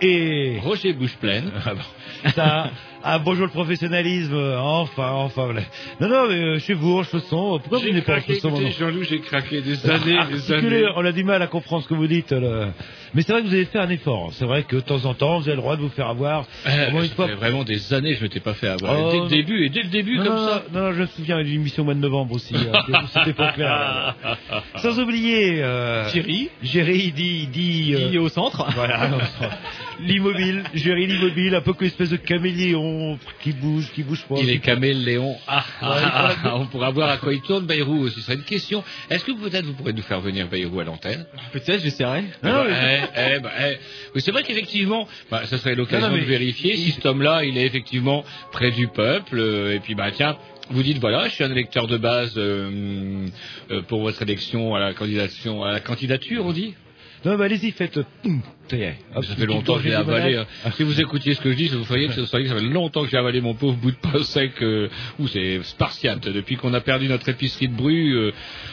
Et Roger bouche pleine. Ah bon. ça, ah, bonjour le professionnalisme, enfin, enfin, voilà. Non, non, mais euh, chez vous, en chaussons, pourquoi vous n'êtes pas en chaussons Jean-Loup, j'ai craqué des années, des années. on a du mal à comprendre ce que vous dites. là. Mais c'est vrai que vous avez fait un effort. C'est vrai que de temps en temps, vous avez le droit de vous faire avoir. Euh, Au une ça fois. fait vraiment des années que je m'étais pas fait avoir. Oh. dès le début, et dès le début, Non, comme non, ça. non, non, je me souviens d'une émission au mois de novembre aussi. hein, C'était pas clair. Sans oublier. Euh, Thierry, Géry dit. dit euh, qui est au centre. L'immobile, Géry l'immobile, un peu que espèce de caméléon qui bouge, qui bouge pas. Il est caméléon. Ah, ah, ah, ah, on pourra voir à quoi il tourne, Bayrou. Ce serait une question. Est-ce que peut-être vous pourrez nous faire venir Bayrou à l'antenne Peut-être, j'essaierai. Non, Eh, mais- eh, bah, eh, oui, c'est vrai qu'effectivement, bah, ça serait l'occasion de vérifier si cet homme-là, il est effectivement près du peuple. euh, et puis, bah tiens, vous dites voilà, je suis un électeur de base euh, euh, pour votre élection à la candidature, à la candidature, on dit. Non, mais allez-y, faites. Hum, est. Hop, Ça fait longtemps que gorgée avalé. hein. Si vous écoutiez ce que je dis, vous voyez que ça fait longtemps que j'ai avalé mon pauvre bout de pain sec. Euh, ou c'est spartiate. Depuis qu'on a perdu notre épicerie de bru, euh,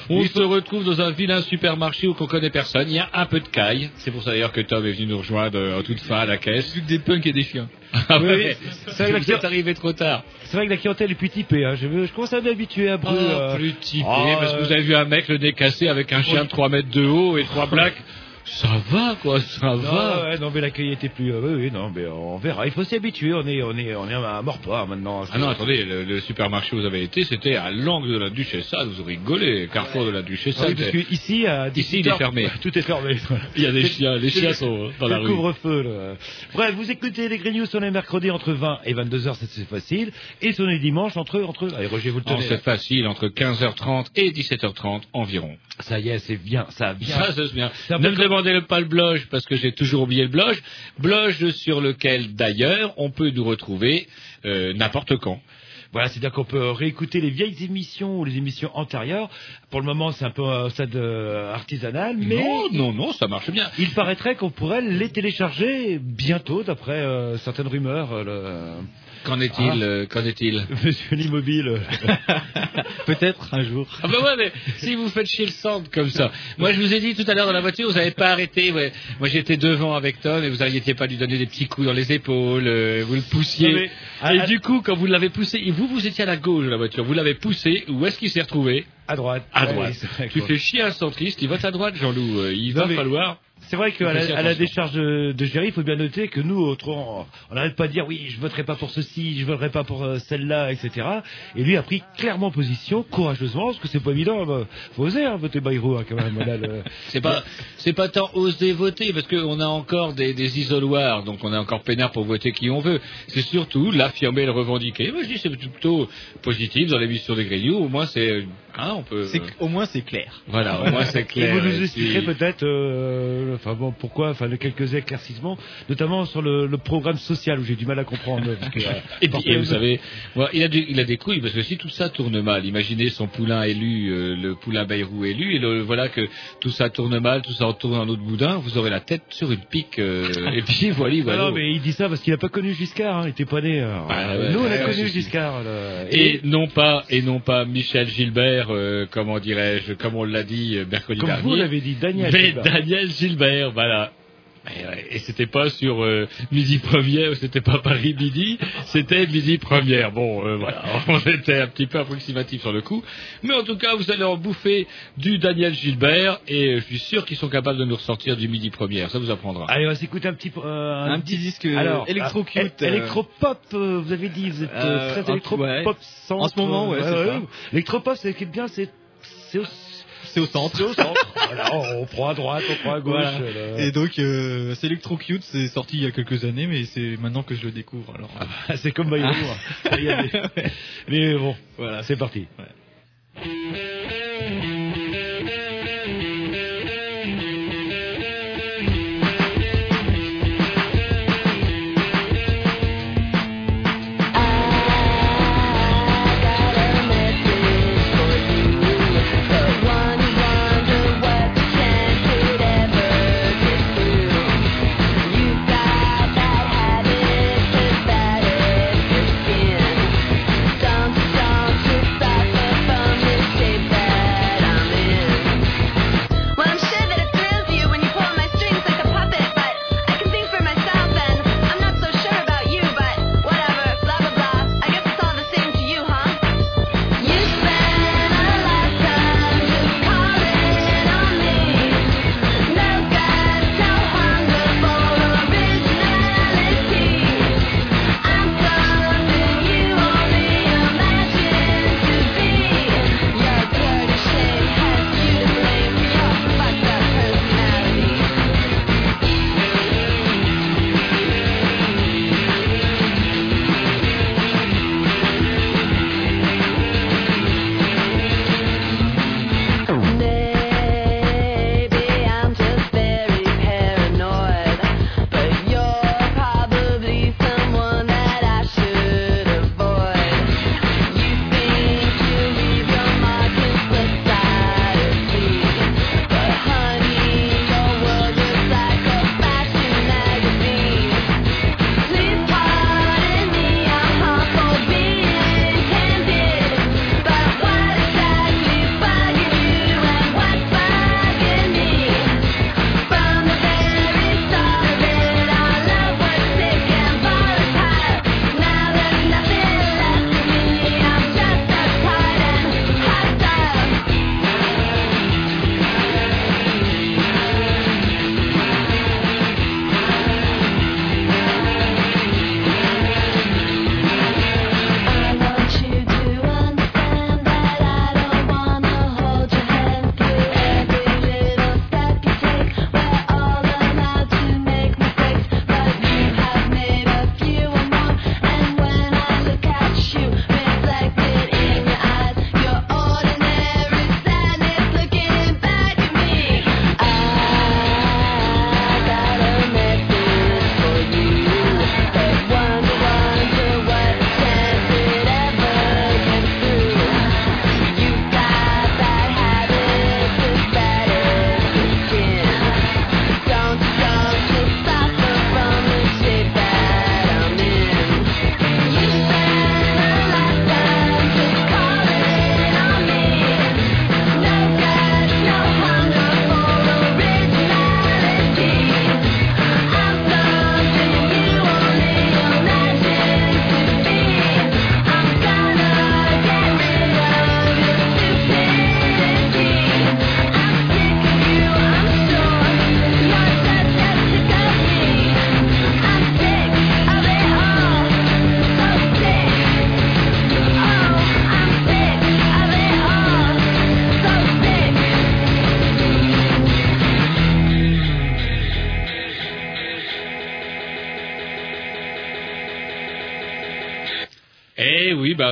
on se retrouve dans un vilain supermarché où qu'on connaît personne. Il y a un peu de caille. C'est pour ça d'ailleurs que Tom est venu nous rejoindre euh, en toute fin à la caisse. Plus que des punks et des chiens. Ah Oui, ouais, oui, c'est vrai que arrivé trop tard. C'est vrai que la clientèle est plus typée. Hein. Je, veux- je commence à m'habituer à Bru. Oh, euh, plus typé, ah, parce que euh, vous avez vu un mec le nez cassé avec un chien de 3 mètres de haut et trois plaques. Ça va, quoi, ça Non, va. ouais, non, mais l'accueil était plus. euh, oui, oui, non, mais on verra. Il faut s'y habituer. On est, on est, on est à mort-poire maintenant. Ah non, attendez, le, le supermarché où vous avez été, c'était à l'angle de la Duchessa, vous rigolez, carrefour de la Duchessa. Ah oui, parce que ici, à Ici, 18 il est fermé. Tout est fermé. Il y a des C'est- chiens, les c'est chiens sont dans c'est la le rue. couvre-feu. là. Bref, vous écoutez les Grignoux sur les mercredis entre 20 et 22 heures, c'est c'est facile. Et sur les dimanches entre entre. Allez, Roger, vous le Oh, tenez. c'est là. facile, entre 15h30 et 17h30 environ. Ça y est, c'est bien, ça vient. Ça, c'est bien. C'est demandez pas le blog, parce que j'ai toujours oublié le blog. Blog sur lequel, d'ailleurs, on peut nous retrouver euh, n'importe quand. Voilà, c'est-à-dire qu'on peut réécouter les vieilles émissions ou les émissions antérieures. Pour le moment, c'est un peu un stade euh, artisanal, mais Non, non, non, ça marche bien. il paraîtrait qu'on pourrait les télécharger bientôt, d'après euh, certaines rumeurs. euh, le- Qu'en est-il Ah. euh, Qu'en est-il Monsieur l'immobile. Peut-être un jour. Ah bah ouais, mais si vous faites chier le centre comme ça. Moi, je vous ai dit tout à l'heure dans la voiture, vous n'avez pas arrêté. ouais. Moi, j'étais devant avec Tom et vous n'arrêtiez pas de lui donner des petits coups dans les épaules. euh, vous le poussiez. Mais- et du coup, quand vous l'avez poussé, et vous, vous étiez à la gauche de la voiture, vous l'avez poussé, où est-ce qu'il s'est retrouvé? À droite. À Ouais, droite. Tu fais chier un centriste, il vote à droite, Jean-Loup. Euh, Il Non, va falloir... C'est vrai qu'à la, à la attention. décharge de, de Géry, il faut bien noter que nous, autres, on n'arrête pas de dire oui, je voterai pas pour ceci, je voterai pas pour euh, celle-là, etc. Et lui a pris clairement position, courageusement, parce que c'est pas évident. bah, faut oser hein, voter Bayrou hein, quand même. le- C'est pas, c'est pas tant oser voter, parce qu'on a encore des, des isoloirs, donc on est encore peinard pour voter qui on veut. C'est surtout l'affirmer, le revendiquer. Moi, je dis c'est plutôt positif dans l'émission des Grignoux. Au moins, c'est Hein, on peut. C'est- Au moins, c'est clair. Voilà, au moins c'est Et clair. vous nous Et expliquerez puis- peut-être, euh, enfin bon, pourquoi, enfin, le quelques éclaircissements, notamment sur le, le programme social où j'ai du mal à comprendre. parce que, euh, Et puis, et vous savez, il, a des, il a des couilles, parce que si tout ça tourne mal, imaginez son poulain élu, euh, le poulain Bayrou élu, et le, voilà que tout ça tourne mal, tout ça retourne en autre boudin, vous aurez la tête sur une pique, euh, et puis voilà, voilà. non, mais il dit ça parce qu'il n'a pas connu Giscard, hein, il était pas né. alors. Ah ouais, Nous, on a ouais, connu Giscard. là. Et non pas, et non pas Michel Gilbert, euh, comment dirais-je, comme on l'a dit euh, mercredi comme dernier. vous l'avez dit, Daniel. Mais Gilbert. Daniel Gilbert, voilà. Et, ouais, Et c'était pas sur euh, midi première, c'était pas Paris midi, c'était midi première. Bon, euh, voilà, on était un petit peu approximatif sur le coup, mais en tout cas, vous allez en bouffer du Daniel Gilbert, et je suis sûr qu'ils sont capables de nous ressortir du midi première. Ça vous apprendra. Allez, on va s'écouter un petit, euh, Un petit disque Alors, électro-cute, euh, électropop, euh, vous avez dit, vous êtes euh, Euh, très électropop ouais. En ce moment, ouais, c'est ça. L'électropop, c'est ce qui est bien, c'est c'est au, C'est au centre. c'est au centre. voilà, on prend à droite, on prend à gauche. Voilà. Et donc, euh, c'est Electro Cute, c'est sorti il y a quelques années, mais c'est maintenant que je le découvre. Alors, c'est comme Bayrou. hein. Ça y est, mais- bon, voilà, c'est parti.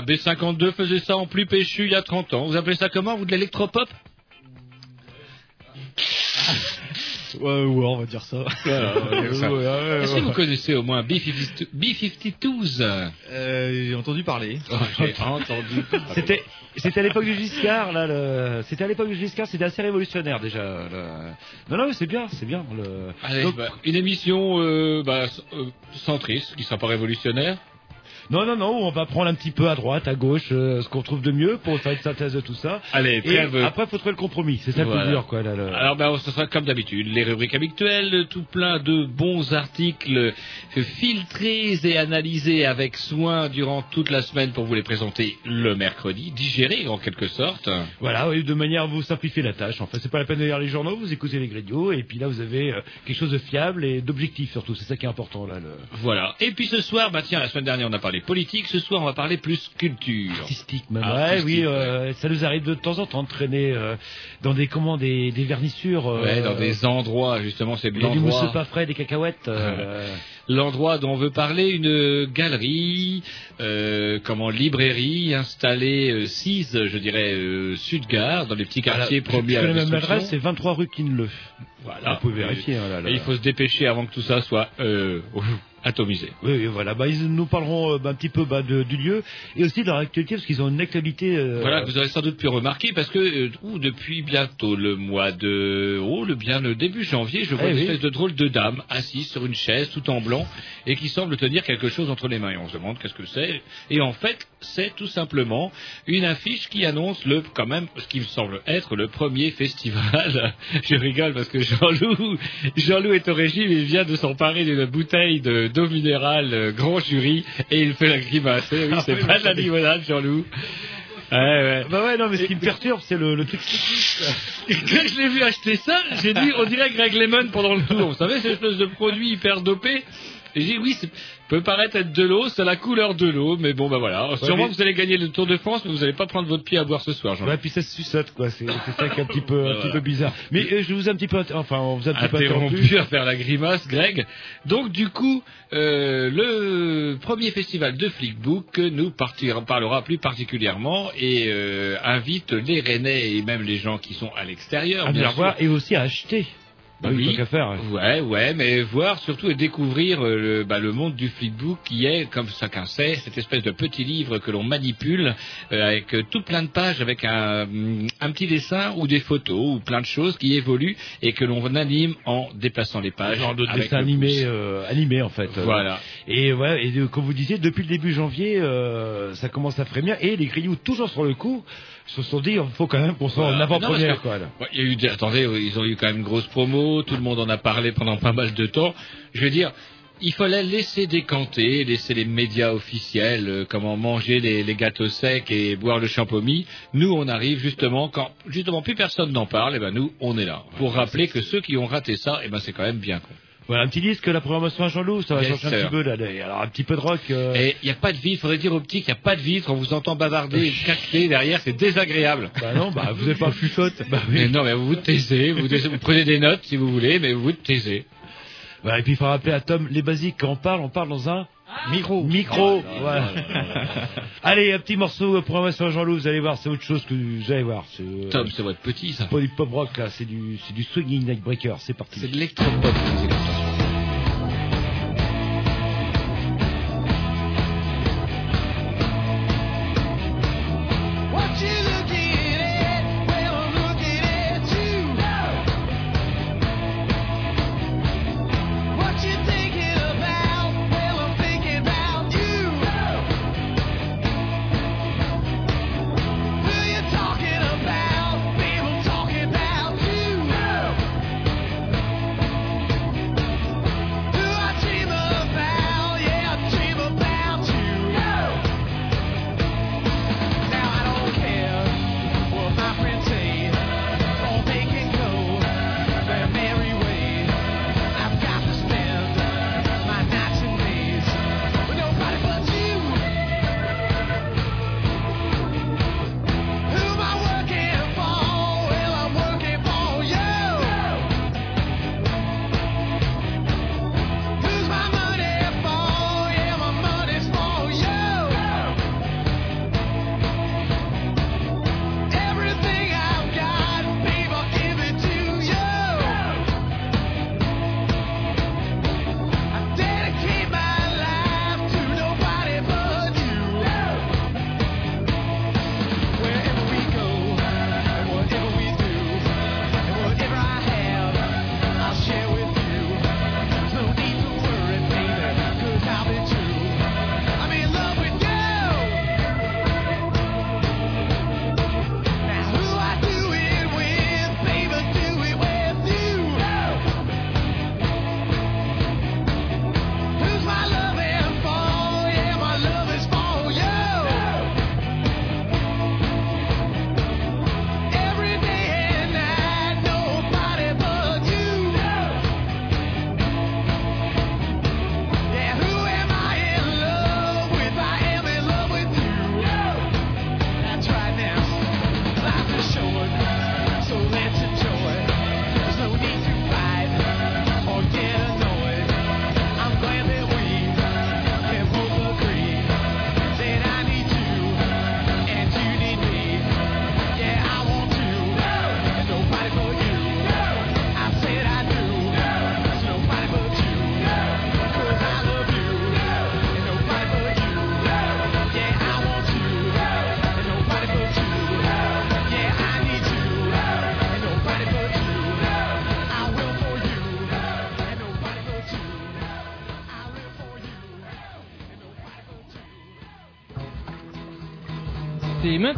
Bah B52 faisait ça en plus péchu il y a 30 ans. Vous appelez ça comment Vous de l'électropop? Ouais, ouais, on va dire ça. Est-ce que vous connaissez au moins B52 B52s Euh, j'ai entendu parler. Oh, J'ai entendu. C'était, c'était à l'époque du Giscard, là. Le... C'était à l'époque du Giscard, c'était assez révolutionnaire déjà. le- Non, non, mais c'est bien, c'est bien. Le... Allez, Donc- bah, une émission euh, bah, euh, centriste, qui sera pas révolutionnaire. Non, non, non, on va prendre un petit peu à droite, à gauche, euh, ce qu'on trouve de mieux pour faire une synthèse de tout ça. Allez, Et trêve. après, faut trouver le compromis. C'est ça le Voilà. plus dur, quoi. Là, le- Alors, ben, ce sera comme d'habitude, les rubriques habituelles, tout plein de bons articles filtrés et analysés avec soin durant toute la semaine pour vous les présenter le mercredi, digérés en quelque sorte. Voilà, oui, de manière à vous simplifier la tâche. En fait, c'est pas la peine de lire les journaux, vous écoutez les gradios, et puis là, vous avez euh, quelque chose de fiable et d'objectif surtout. C'est ça qui est important, là. Le... Voilà. Et puis ce soir, bah tiens, la semaine dernière on a parlé politique, ce soir on va parler plus culture. Artistique, même. Artistique, ouais, oui, ouais. euh, ça nous arrive de temps en temps de traîner euh, dans des comment, des, des vernissures. euh, Ouais, dans des endroits, justement, c'est a du l'endroit. mousse pas frais, des cacahuètes. L'endroit dont on veut parler, une galerie, comment librairie installée euh, Cise, je dirais Sud-Gare, dans les petits quartiers à la même l'adresse, c'est 23 rue Kinleu. Voilà. Vous pouvez vérifier. hein, là, là. Et il faut se dépêcher avant que tout ça soit euh, atomisé. Oui, oui, voilà. Bah, ils nous parleront euh, bah, un petit peu bah, de- du lieu et aussi de leur actualité parce qu'ils ont une actualité. euh, Voilà, vous avez sans doute pu remarquer parce que euh, depuis bientôt le mois de oh le bien le début janvier, je vois Eh une oui. espèce de drôle de dame assise sur une chaise tout en blanc et qui semble tenir quelque chose entre les mains. Et on se demande qu'est-ce que c'est. Et en fait, c'est tout simplement une affiche qui annonce le quand même ce qui me semble être le premier festival. je rigole parce que Jean-Loup Jean-Loup est au régime, il vient de s'emparer d'une bouteille de d'eau minérale euh, grand jury et il fait la grimace. Eh oui, c'est Ah oui, pas de la limonade, Jean-Loup. Ouais, ouais. Bah ouais, non, mais ce qui me perturbe, c'est le, le truc. Quand je l'ai vu acheter ça, j'ai dit, on dirait Greg Lemon pendant le tour. Vous savez, cette espèce de produit hyper dopé? Et j'ai dit, oui, c'est peut paraître être de l'eau, c'est la couleur de l'eau, mais bon, bah voilà. Sûrement mais- vous allez gagner le Tour de France, mais vous n'allez pas prendre votre pied à boire ce soir, jean Ouais, puis ça se suçote, quoi. C'est ça qui est un petit peu, un petit peu bizarre. Mais euh, je vous ai un petit peu, enfin, on vous a un petit peu interrompu. interrompu à faire la grimace, Greg. Donc du coup, euh, le premier festival de Flickbook nous partira- parlera plus particulièrement et euh, invite les Rennais et même les gens qui sont à l'extérieur, À bien voir et aussi à acheter. Bah oui, qu'à faire. Ouais, ouais, mais voir surtout et découvrir euh, le, bah, le monde du flipbook qui est, comme chacun sait, cette espèce de petit livre que l'on manipule euh, avec euh, tout plein de pages, avec un, mm, un petit dessin ou des photos ou plein de choses qui évoluent et que l'on anime en déplaçant les pages. Genre de dessin animé, euh, animé en fait. Voilà. Et ouais, et comme vous disiez, depuis le début janvier, euh, ça commence à frémir et les grillous toujours sur le coup se sont dit, il faut quand même qu'on soit en avant-première il y a eu des- attendez, ils ont eu quand même une grosse promo, tout le monde en a parlé pendant pas mal de temps. Je veux dire, il fallait laisser décanter, laisser les médias officiels, euh, comment manger les, les gâteaux secs et boire le champomis. Nous, on arrive justement quand justement plus personne n'en parle, et ben nous, on est là pour rappeler que ceux qui ont raté ça, et ben c'est quand même bien con. Voilà, un petit disque, la programmation à Jean-Loup, ça va Yes, changer un petit peu là. Alors un petit peu de rock. euh, Et il n'y a pas de vitre, faudrait dire au petit qu'il n'y a pas de vitre, on vous entend bavarder et cacter derrière, c'est désagréable. Bah non, bah vous n'avez pas chuchote. Bah Mais oui. non, mais vous vous taisez, vous, taisez- vous prenez des notes si vous voulez, mais vous vous taisez. Bah, et puis il faut rappeler à Tom, les basiques, quand on parle, on parle dans un micro. Micro, voilà. Allez, un petit morceau de programmation à Jean-Loup, vous allez voir, c'est autre chose que vous allez voir. C'est euh, Tom, c'est votre petit, ça. pas du pop rock là, c'est du, c'est du swinging night breaker, c'est parti. C'est de l'électropop.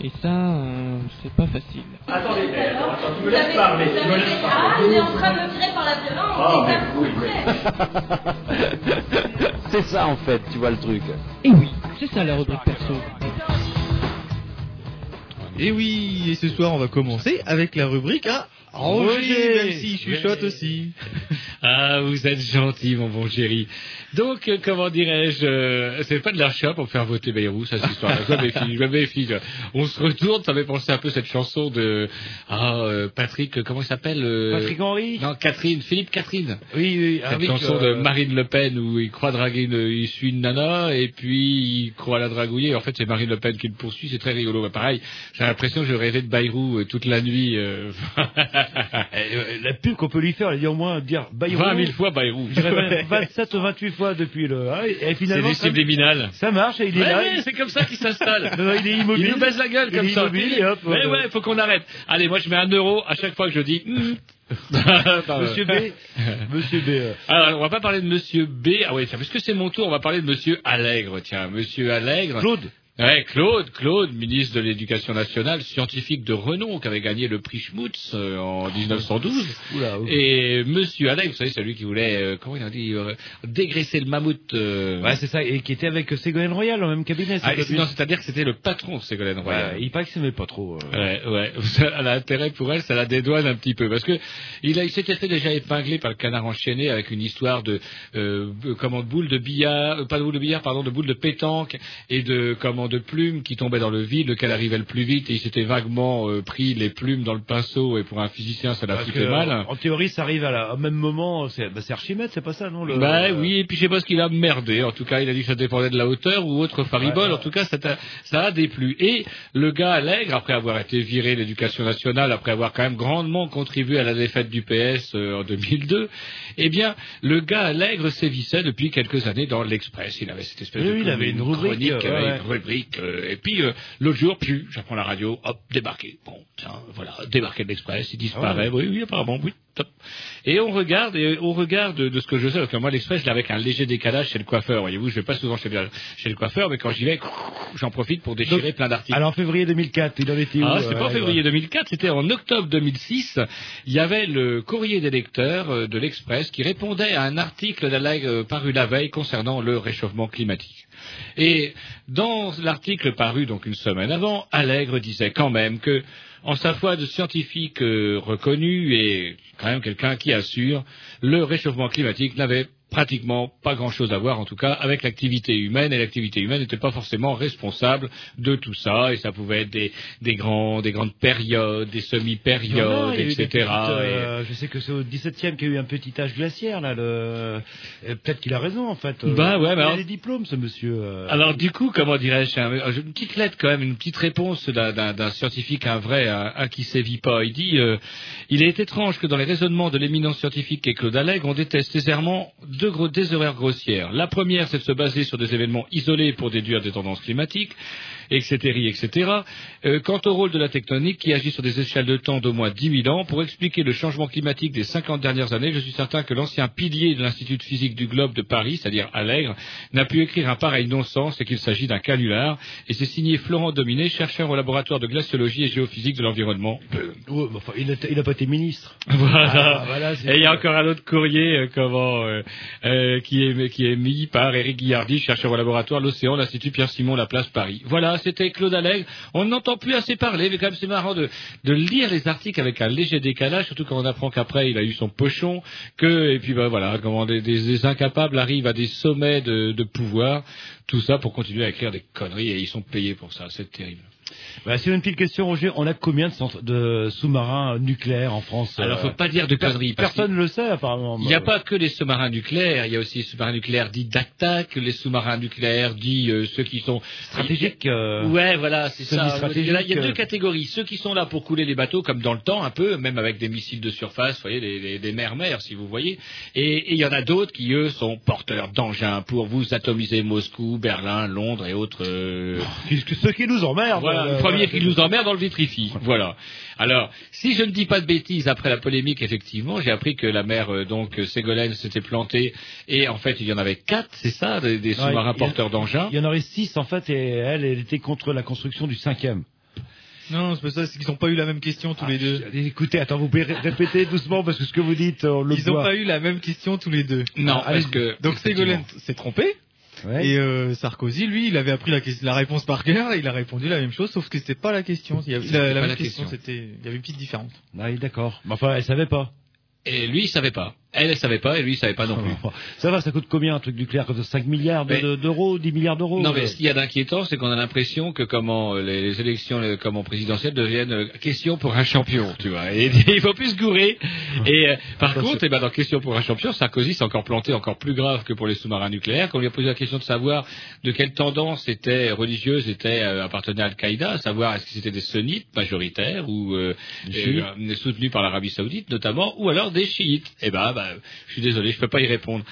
Et ça, euh, c'est pas facile. Attendez, tu me laisses parler, tu me laisses Ah, il est en train de me tirer par la violence. Ah, c'est ça. C'est ça en fait, tu vois le truc. Et oui, c'est ça la rubrique perso. Et oui, et ce soir on va commencer avec la rubrique à Roger, même s'il chuchote aussi. Ah, vous êtes gentil, mon bon chéri. Donc, euh, comment dirais-je, euh, c'est pas de l'achat pour faire voter Bayrou, ça. Je me méfie, je me méfie. On se retourne, ça m'avait pensé un peu cette chanson de, ah, euh, Patrick, comment il s'appelle euh, Patrick Henry Non, Catherine, Philippe Catherine. Oui, oui, Cette avec, chanson euh, de Marine Le Pen où il croit draguer une, il suit une nana et puis il croit la dragouiller. En fait, c'est Marine Le Pen qui le poursuit. C'est très rigolo. Mais pareil, j'ai l'impression que je rêvais de Bayrou toute la nuit. euh. euh, la pub qu'on peut lui faire, elle dit au moins dire Bayrou. 20 000 fois Bayrou. Je dirais 27 ou 28 fois depuis le. ah, et C'est finalement, des ça, marche, et il est Ouais, là. ouais, c'est comme ça qu'il s'installe. Il est immobile. Il nous baisse la gueule Il comme est ça. et hop, Mais ouais, faut qu'on arrête. Allez, moi je mets un euro à chaque fois que je dis. Pardon. Monsieur B. Monsieur B. euh, Alors, on va pas parler de Monsieur B. Ah ouais, tiens, puisque c'est mon tour, on va parler de Monsieur Allègre. Tiens, Monsieur Allègre. Claude. Ouais, Claude, Claude, ministre de l'Éducation nationale, scientifique de renom, qui avait gagné le prix Schmutz euh, en 1912. Oula, oula. Et Monsieur Allègre, vous savez, celui qui voulait, euh, comment il a dit, euh, dégraisser le mammouth. Ouais, c'est ça, et qui était avec Ségolène Royal dans le même cabinet. ah, non, c'est-à-dire que c'était le patron de Ségolène Royal. Ouais, il paraît que s'aimait pas trop. Ouais, ouais. Ça, Elle a intérêt pour elle, ça la dédouane un petit peu. Parce que il, a, il s'était fait déjà épingler par le canard enchaîné avec une histoire de, comment, de boules de billard, pas de boules de billard, pardon, de boules de pétanque et de, comment, de plumes qui tombaient dans le vide, lequel arrivait le plus vite et il s'était vaguement euh, pris les plumes dans le pinceau et pour un physicien, ça l'a foutu mal. En théorie, ça arrive à la, au même moment. C'est bah, Archimède, c'est pas ça, non le, Bah euh, oui, et puis je sais pas ce qu'il a merdé. En tout cas, il a dit que ça dépendait de la hauteur ou autre faribole. Ouais. En tout cas, ça, t'a- ça a déplu. Et le gars Allègre, après avoir été viré de l'éducation nationale, après avoir quand même grandement contribué à la défaite du PS euh, en 2002, eh bien, le gars Allègre sévissait depuis quelques années dans l'Express. Il avait cette espèce Oui, de oui, il avait une rubrique, chronique, ouais. une rubrique. Euh, et puis, euh, l'autre jour, puis, j'apprends la radio, hop, débarqué. Bon, tiens, voilà, débarqué de l'Express, il disparaît. Ah ouais. Oui, oui, apparemment, oui, top. Et on regarde, et on regarde de ce que je sais, parce que moi, l'Express, je l'ai avec un léger décalage chez le coiffeur. Voyez-vous, je vais pas souvent chez le, chez le coiffeur, mais quand j'y vais, j'en profite pour déchirer Donc, plein d'articles. Alors, en février 2004, il en était où Ah, euh, c'est pas en février 2004, c'était en octobre 2006. Il y avait le courrier des lecteurs euh, de l'Express qui répondait à un article d'Allègre euh, paru la veille concernant le réchauffement climatique. Et dans l'article paru donc une semaine avant, Allègre disait quand même que, en sa foi de scientifique euh, reconnu et quand même quelqu'un qui assure, le réchauffement climatique n'avait pratiquement pas grand-chose à voir, en tout cas, avec l'activité humaine, et l'activité humaine n'était pas forcément responsable de tout ça, et ça pouvait être des, des, grands, des grandes périodes, des semi-périodes, a etc. petites, et- euh, Je sais que c'est au 17e qu'il y a eu un petit âge glaciaire, là. Le... euh, Peut-être qu'il a raison, en fait. euh. Bah ouais, mais il a alors- des diplômes, ce monsieur. Alors du coup, comment dirais-je, un- une petite lettre quand même, une petite réponse d'un- scientifique, un vrai, un, un qui sévit pas. Il dit, euh, il est étrange que dans les raisonnements de l'éminent scientifique qu'est Claude Allègre, on déteste aisément deux gros, des erreurs grossières. La première, c'est de se baser sur des événements isolés pour déduire des tendances climatiques, etc., etc. Euh, quant au rôle de la tectonique qui agit sur des échelles de temps d'au moins 10 000 ans, pour expliquer le changement climatique des 50 dernières années, je suis certain que l'ancien pilier de l'Institut de physique du globe de Paris, c'est-à-dire Allègre, n'a pu écrire un pareil non-sens et qu'il s'agit d'un canular. Et c'est signé Florent Dominé, chercheur au laboratoire de glaciologie et géophysique de l'environnement. Enfin, il, a, il a pas été ministre. Voilà. Ah, voilà, c'est- et il y a encore un autre courrier euh, comment, euh, euh, qui, est, qui est mis par Éric Guillardi, chercheur au laboratoire L'Océan, l'Institut Pierre-Simon, la place Paris. Voilà, c'était Claude Allègre. On n'entend plus assez parler, mais quand même c'est marrant de, lire les articles avec un léger décalage, surtout quand on apprend qu'après il a eu son pochon, que et puis ben voilà, comment des incapables arrivent à des sommets de, de pouvoir, tout ça pour continuer à écrire des conneries et ils sont payés pour ça, c'est terrible. Bah, c'est une petite question, Roger. On a combien de, sous-marins nucléaires en France Alors, euh, faut pas dire de conneries. Personne ne le sait, apparemment. Il n'y a pas que les sous-marins nucléaires, il y a aussi les sous-marins nucléaires dits d'attaque, les sous-marins nucléaires dits euh, ceux qui sont stratégiques. euh, Ouais, voilà, c'est ça. Il y, a, il y a deux euh. catégories. Ceux qui sont là pour couler les bateaux, comme dans le temps, un peu, même avec des missiles de surface, vous voyez, des, des, des mers-mers, si vous voyez. Et et il y en a d'autres qui, eux, sont porteurs d'engins pour vous atomiser Moscou, Berlin, Londres et autres... euh, Puisque ceux qui nous emmerdent. voilà, le premier voilà. qui nous emmerde, on le vitrifie. Voilà. Alors, si je ne dis pas de bêtises, après la polémique, effectivement, j'ai appris que la mer, euh, donc, Ségolène s'était plantée, et en fait, il y en avait quatre, c'est ça, des, sous-marins porteurs d'engins Il y en aurait six, en fait, et elle, elle était contre la construction du cinquième. Non, c'est pas ça, c'est qu'ils ont pas eu la même question tous les deux. Ah, Écoutez, attends, vous pouvez ré- répéter doucement, parce que ce que vous dites, on le Ils ont voit. pas eu la même question tous les deux. Non, allez-y. parce que... Donc Ségolène s'est trompé. Ouais. Et euh, Sarkozy, lui, il avait appris la, la réponse par cœur et il a répondu la même chose, sauf que c'était pas la question. Il y avait, C'était la, même question, question. c'était, il y avait une petite différence. Ah oui, d'accord. Mais enfin, elle savait pas. Et lui, il savait pas. Elle, elle savait pas, et lui, il savait pas non plus. Ça va, ça coûte combien un truc nucléaire comme ça? 5 milliards d'euros, 10 milliards d'euros Non, euh, mais ce qu'il y a d'inquiétant, c'est qu'on a l'impression que comment euh, les, les élections comment présidentielles deviennent euh, question pour un champion, tu vois. Et il faut plus se gourer. Et euh, par Ça, contre, c'est- eh ben, dans question pour un champion, Sarkozy s'est encore planté encore plus grave que pour les sous-marins nucléaires. Quand on lui a posé la question de savoir de quelle tendance était religieuse était euh, appartenait à Al-Qaïda, à savoir est-ce que c'était des sunnites majoritaires ou euh, euh, soutenus par l'Arabie Saoudite notamment, ou alors des chiites. Eh ben, bah, je suis désolé, je peux pas y répondre.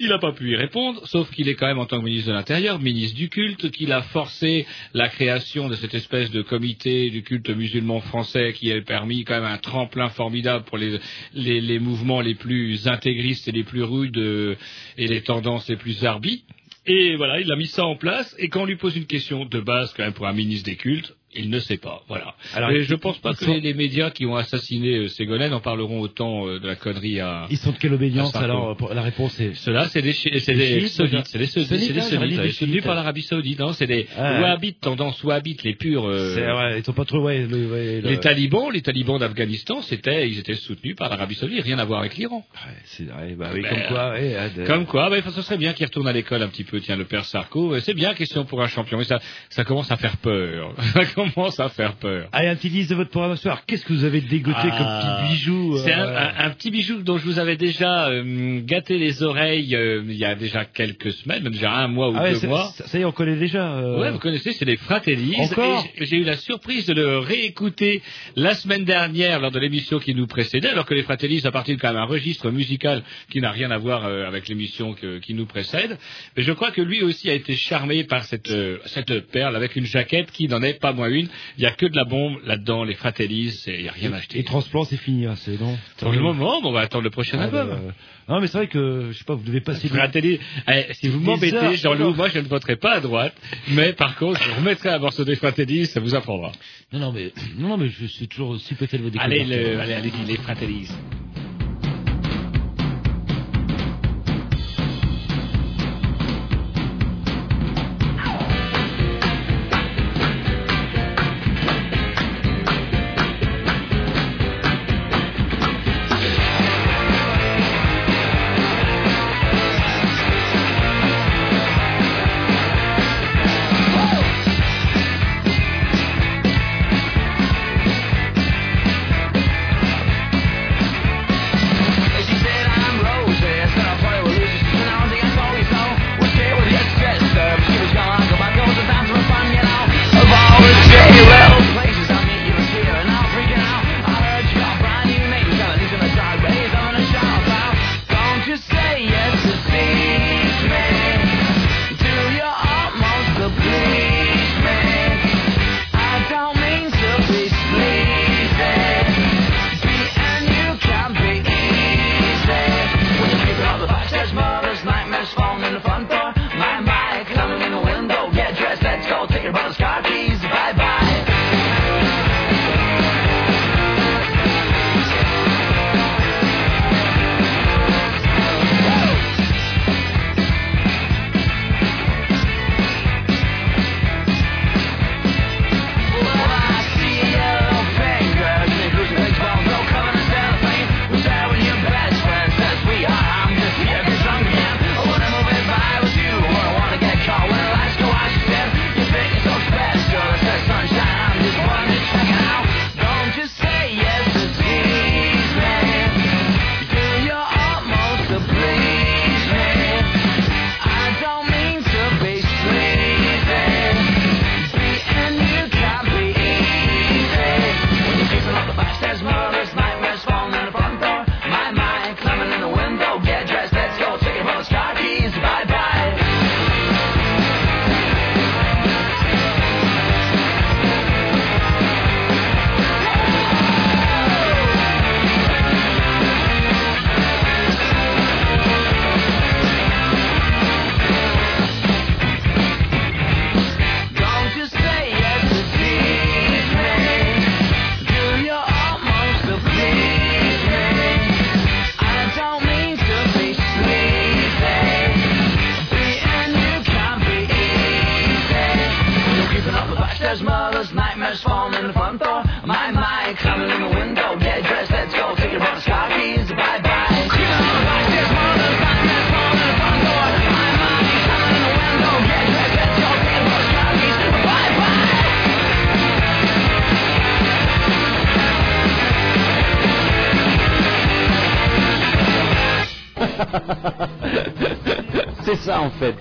Il n'a pas pu y répondre, sauf qu'il est quand même en tant que ministre de l'Intérieur, ministre du culte, qu'il a forcé la création de cette espèce de comité du culte musulman français qui a permis quand même un tremplin formidable pour les, les, les mouvements les plus intégristes et les plus rudes euh, et les tendances les plus arbitres. Et voilà, il a mis ça en place, et quand on lui pose une question de base quand même pour un ministre des cultes, il ne sait pas. Voilà. Alors, et je pense pas que sont- les, médias qui ont assassiné euh, Ségolène en parleront autant euh, de la connerie à... Ils sont de quelle obédience Ah, alors pour- La réponse est. Ceux-là, c'est des, chi- c'est Des des chiites, c'est des Sunnites, c'est des hein, sunnites, soutenus par l'Arabie Saoudite, non, c'est des Ah. wahhabites, tendance wahhabite, les purs, euh, C'est ouais, ils sont pas trop. Ouais, le- ouais, le- les talibans, les talibans d'Afghanistan, c'était, ils étaient soutenus par l'Arabie Saoudite, rien à voir avec l'Iran. Ouais, c'est ouais, bah oui, Ben, comme quoi. ah, Comme quoi, ce serait bien qu'il retourne à l'école un petit peu, tiens, le père Sarko, c'est bien, question pour un champion, mais ça, ça commence à faire peur. ça commence à faire peur. Allez, un petit liste de votre programmation. Alors, qu'est-ce que vous avez dégoté Ah, comme petit bijou C'est un, euh, un- un petit bijou dont je vous avais déjà euh, gâté les oreilles euh, il y a déjà quelques semaines, même déjà un mois ou Ah ouais, deux c'est- mois. ça, y est, on connaît déjà. euh, Ouais, vous connaissez, c'est les Fratellis. Encore j'ai- eu la surprise de le réécouter la semaine dernière lors de l'émission qui nous précédait, alors que les Fratellis appartiennent quand même à un registre musical qui n'a rien à voir euh, avec l'émission qui nous précède. Mais je crois que lui aussi a été charmé par cette, euh, cette perle avec une jaquette qui n'en est pas moins une. Il n'y a que de la bombe là-dedans, les Fratellis, il n'y a rien à Et acheter. transplant, c'est fini, hein, c'est non. Pour le moment, on va attendre le prochain Ah, album. bah, euh, Non, mais c'est vrai que je sais pas, vous devez passer. Fratelli, eh, si vous m'embêtez, Jean-Loup, moi je ne voterai pas à droite, mais par contre, je remettrai un morceau des Fratelli, ça vous apprendra. Non, non, mais non, mais je suis toujours aussi peut-être vos Allez, le, allez, allez, les Fratellis.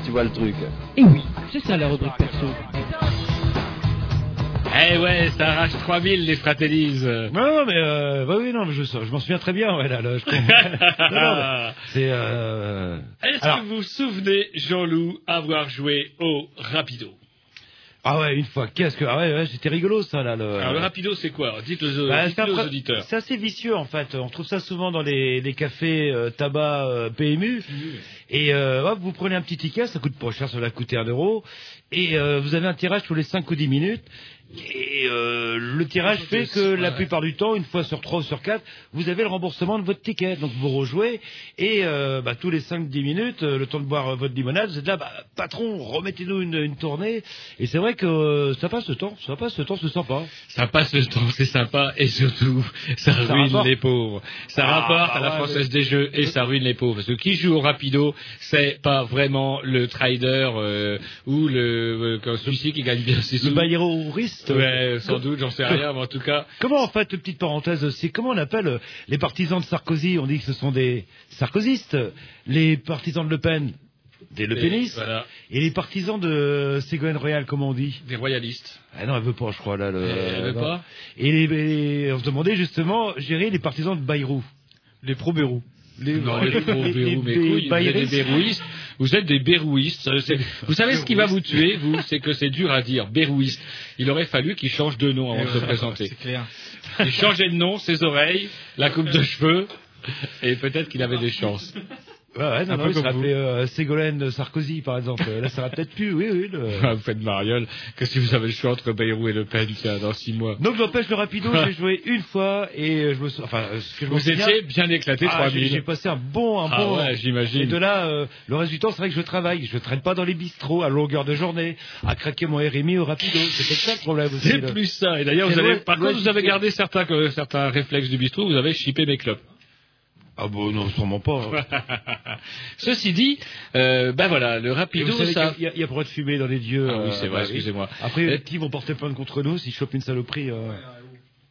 Tu vois le truc. Et oui, c'est ça la rubrique perso. Eh ouais, ça arrache 3000 les fratellis. Non, non, mais euh, bah oui, non, mais je, je m'en souviens très bien. Ouais, là, là, je comprends. C'est euh... Est-ce Alors- que vous vous souvenez, Jean-Loup, avoir joué au Rapido? Ah ouais, une fois. Qu'est-ce que ah ouais, ouais c'était rigolo ça là. Le... Alors le Rapido, c'est quoi Dites aux, Bah, dites c'est un aux auditeurs. C'est assez vicieux en fait. On trouve ça souvent dans les, les cafés euh, tabac euh, PMU. Et euh, hop, vous prenez un petit ticket, ça coûte pas cher, ça va coûter un euro. Et euh, vous avez un tirage tous les 5 ou 10 minutes. Et euh, le tirage fait que la plupart du temps, une fois sur trois ou sur quatre, vous avez le remboursement de votre ticket. Donc vous rejouez et euh, bah, tous les 5-10 minutes, euh, le temps de boire votre limonade, vous êtes là, bah, patron, remettez-nous une, une tournée. Et c'est vrai que ça passe le temps, ça passe le temps, c'est sympa. Ça passe le temps, c'est sympa, et surtout, ça Ça ruine rapporte. les pauvres. Ça Ah, rapporte à bah la ouais, française mais- des jeux, et ça ruine les pauvres. Parce que qui joue au rapido, c'est pas vraiment le trader ou le celui-ci qui gagne bien ses Le Ouais, sans doute, j'en sais rien, mais en tout cas, Comment en fait, petite parenthèse aussi, comment on appelle euh, les partisans de Sarkozy? On dit que ce sont des sarkozystes. Les partisans de Le Pen, des Le Et Penistes. voilà. Et les partisans de Ségolène Royal, comment on dit? Des royalistes. Ah non, elle veut pas, je crois, là. Le... Elle veut non. pas Et les, les- on se demandait justement, gérer les partisans de Bayrou. Les pro-Bérou. Les, Non, les les- mais les couilles, vous êtes des bérouistes. Vous savez ce qui va vous tuer, vous C'est que c'est dur à dire, bérouiste. Il aurait fallu qu'il change de nom avant de se présenter. C'est clair. Il changeait de nom, ses oreilles, la coupe de cheveux, et peut-être qu'il avait des chances. Ouais, ouais, non, non, il se comme vous. rappelait euh, Ségolène Sarkozy, par exemple. Là, ça aurait peut-être pu, oui, oui. le- Ah, vous faites mariole. Que si vous avez le choix entre Bayrou et Le Pen, tiens, dans six mois. Donc, j'empêche le rapido, j'ai joué une fois et euh, je me sou- enfin, euh, ce que je me Vous étiez bien éclaté, Ah, j'ai 3000. j'ai passé un bon, un Ah bon. ouais, j'imagine. Et de là, euh, le reste du temps, c'est vrai que je travaille. Je traîne pas dans les bistrots à longueur de journée, à craquer mon RMI au rapido. C'est peut-être ça le problème aussi. C'est plus ça. Et d'ailleurs, vous avez, par contre, vous avez gardé certains, que- certains réflexes du bistrot, vous avez chippé mes clopes. Ah bon, non, sûrement pas. Ceci dit, euh, ben voilà, le rapido, vous savez ça. qu'il y, a- il y a droit de fumer dans les lieux. Ah oui, euh, c'est vrai, bah excusez-moi. Après, les petits vont porter plainte contre nous s'ils chopent une saloperie. euh.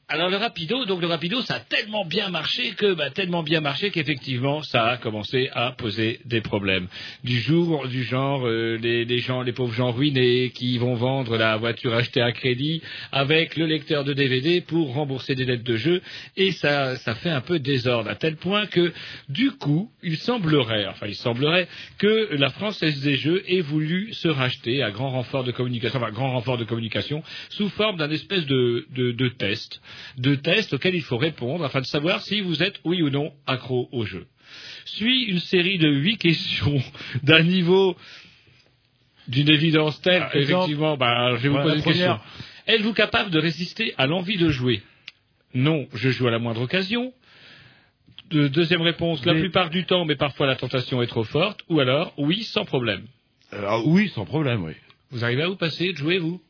Alors le rapido, donc le rapido, ça a tellement bien marché que, bah, tellement bien marché qu'effectivement, ça a commencé à poser des problèmes. Du jour, du genre, euh, les, gens, les pauvres gens ruinés qui vont vendre la voiture achetée à crédit avec le lecteur de DVD pour rembourser des dettes de jeu, et ça, ça fait un peu désordre à tel point que, du coup, il semblerait, enfin, il semblerait que la Française des Jeux ait voulu se racheter à grand renfort de communication, enfin, grand renfort de communication, sous forme d'un espèce de, de, de test, de test auquel il faut répondre afin de savoir si vous êtes oui ou non accro au jeu. Suit une série de huit questions d'un niveau d'une évidence telle exemple, qu'effectivement, bah, je vais vous poser une question. Êtes-vous capable de résister à l'envie de jouer? Non, je joue à la moindre occasion. De- deuxième réponse, la plupart du temps, mais parfois la tentation est trop forte. Ou alors, oui, sans problème. Alors, oui, sans problème, oui. Vous arrivez à vous passer de jouer, vous?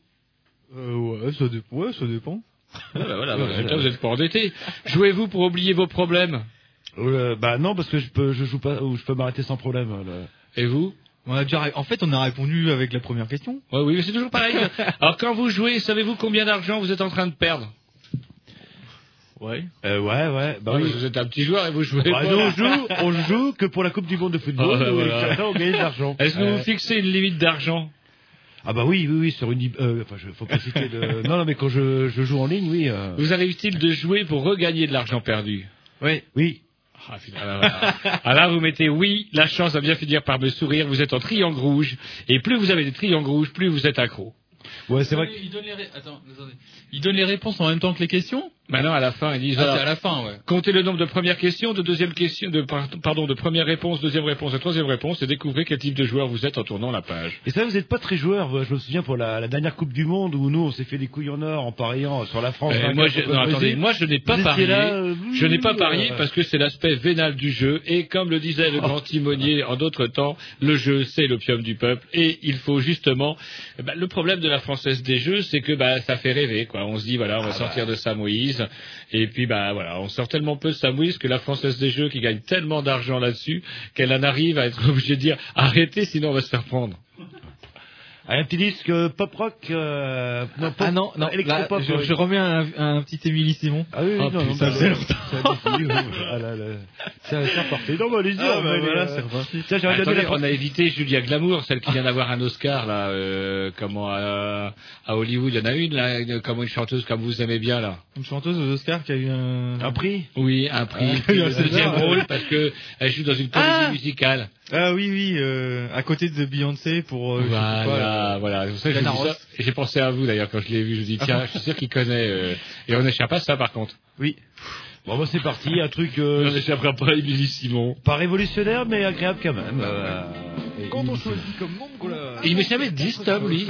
Euh, ouais, ça dépend. Ouais, ça dépend. Ah, bah voilà, bah, résultat, ouais. vous êtes pas endetté. Jouez-vous pour oublier vos problèmes Euh, bah non, parce que je peux, je joue pas, ou je peux m'arrêter sans problème. là. Et vous On a déjà, ré- en fait, on a répondu avec la première question. Ouais, Oui, mais c'est toujours pareil. Alors quand vous jouez, savez-vous combien d'argent vous êtes en train de perdre? Ouais. Euh, ouais, ouais. Bah oui. Vous êtes un petit joueur et vous jouez Bah, pas. nous, on joue, on joue que pour la Coupe du Monde de football. Ah, bah, voilà. on gagne de l'argent. Est-ce que Euh, vous fixez une limite d'argent? Ah bah oui, oui, oui, sur une, euh, enfin, je, faut pas citer de. Non, non, mais quand je, je joue en ligne, oui. euh, Vous arrive-t-il de jouer pour regagner de l'argent perdu Ouais. Oui. Ah, voilà. Ah, là, vous mettez oui, la chance va bien finir par me sourire, vous êtes en triangle rouge, et plus vous avez des triangles rouges, plus vous êtes accro. Ouais, c'est vrai. Il donne les, ré- Attends, attendez. Il donne les réponses en même temps que les questions? Maintenant, à la fin, ils disent Ah, à la fin, ouais. comptez le nombre de premières questions, de deuxième question, de par- pardon, de première réponse, deuxième réponse et troisième réponse, et découvrez quel type de joueur vous êtes en tournant la page. Et ça, vous n'êtes pas très joueur. Je me souviens pour la, la dernière Coupe du Monde où nous, on s'est fait des couilles en or en pariant sur la France. Euh, vainqueur moi, je, non, attendez, moi je n'ai pas parié. là, euh, je n'ai pas parié euh, parce que c'est l'aspect vénal du jeu et comme le disait le grand timonier en d'autres temps, le jeu c'est l'opium du peuple et il faut justement. eh ben, le problème de la française des jeux, c'est que bah ça fait rêver quoi. On se dit voilà, on va sortir de Et puis bah voilà, on sort tellement peu de Samouise que la française des jeux qui gagne tellement d'argent là-dessus qu'elle en arrive à être obligée de dire arrêtez sinon on va se faire prendre. Un petit disque euh, pop rock. euh, non, pop, Ah non, non, là, je, je remets un, un petit Émilie Simon. Ah oui, Oh, non, non, putain, ça faisait longtemps. Ça a défilé, oui, ah là là. Ça c'est reparti. Non, bah, allez-y. Ah, on bah, va aller, voilà, euh, c'est reparti. Tiens, Attendez, la on a évité Julia Glamour, celle qui vient d'avoir un Oscar là, euh, comment à, à Hollywood, il y en a une là, une- comment une chanteuse comme vous aimez bien là. Une chanteuse aux Oscars qui a eu un... Un prix? Oui, un prix. Ah, le un César, deuxième rôle parce que elle joue dans une comédie Ah musicale. Ah oui, oui, euh, à côté de Beyoncé pour... euh, je sais Voilà, pas, euh, voilà. C'est pour ça que je dis ça. Et J'ai pensé à vous d'ailleurs quand je l'ai vu. Je me dis tiens, je suis sûr qu'il connaît. euh, Et on n'échappe pas à ça par contre. Oui. Bon, bah, c'est parti. Un truc On euh, n'échappera pas à Émilie Simon. pas révolutionnaire, mais agréable quand même. Quand on choisit comme nom de. Il met jamais 10 tomes lui.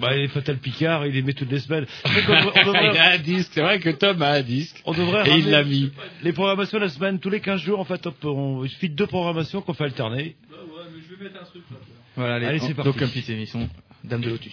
Bah, les Fatal Picard, il les met toutes les semaines. Il a un disque. C'est vrai que Tom a un disque. on devrait Et il l'a mis. les programmations la semaine, tous les 15 jours, en fait, on, il suffit de deux programmations qu'on fait alterner. Voilà, allez, c'est parti. Donc une petite émission, Dame de Lotus.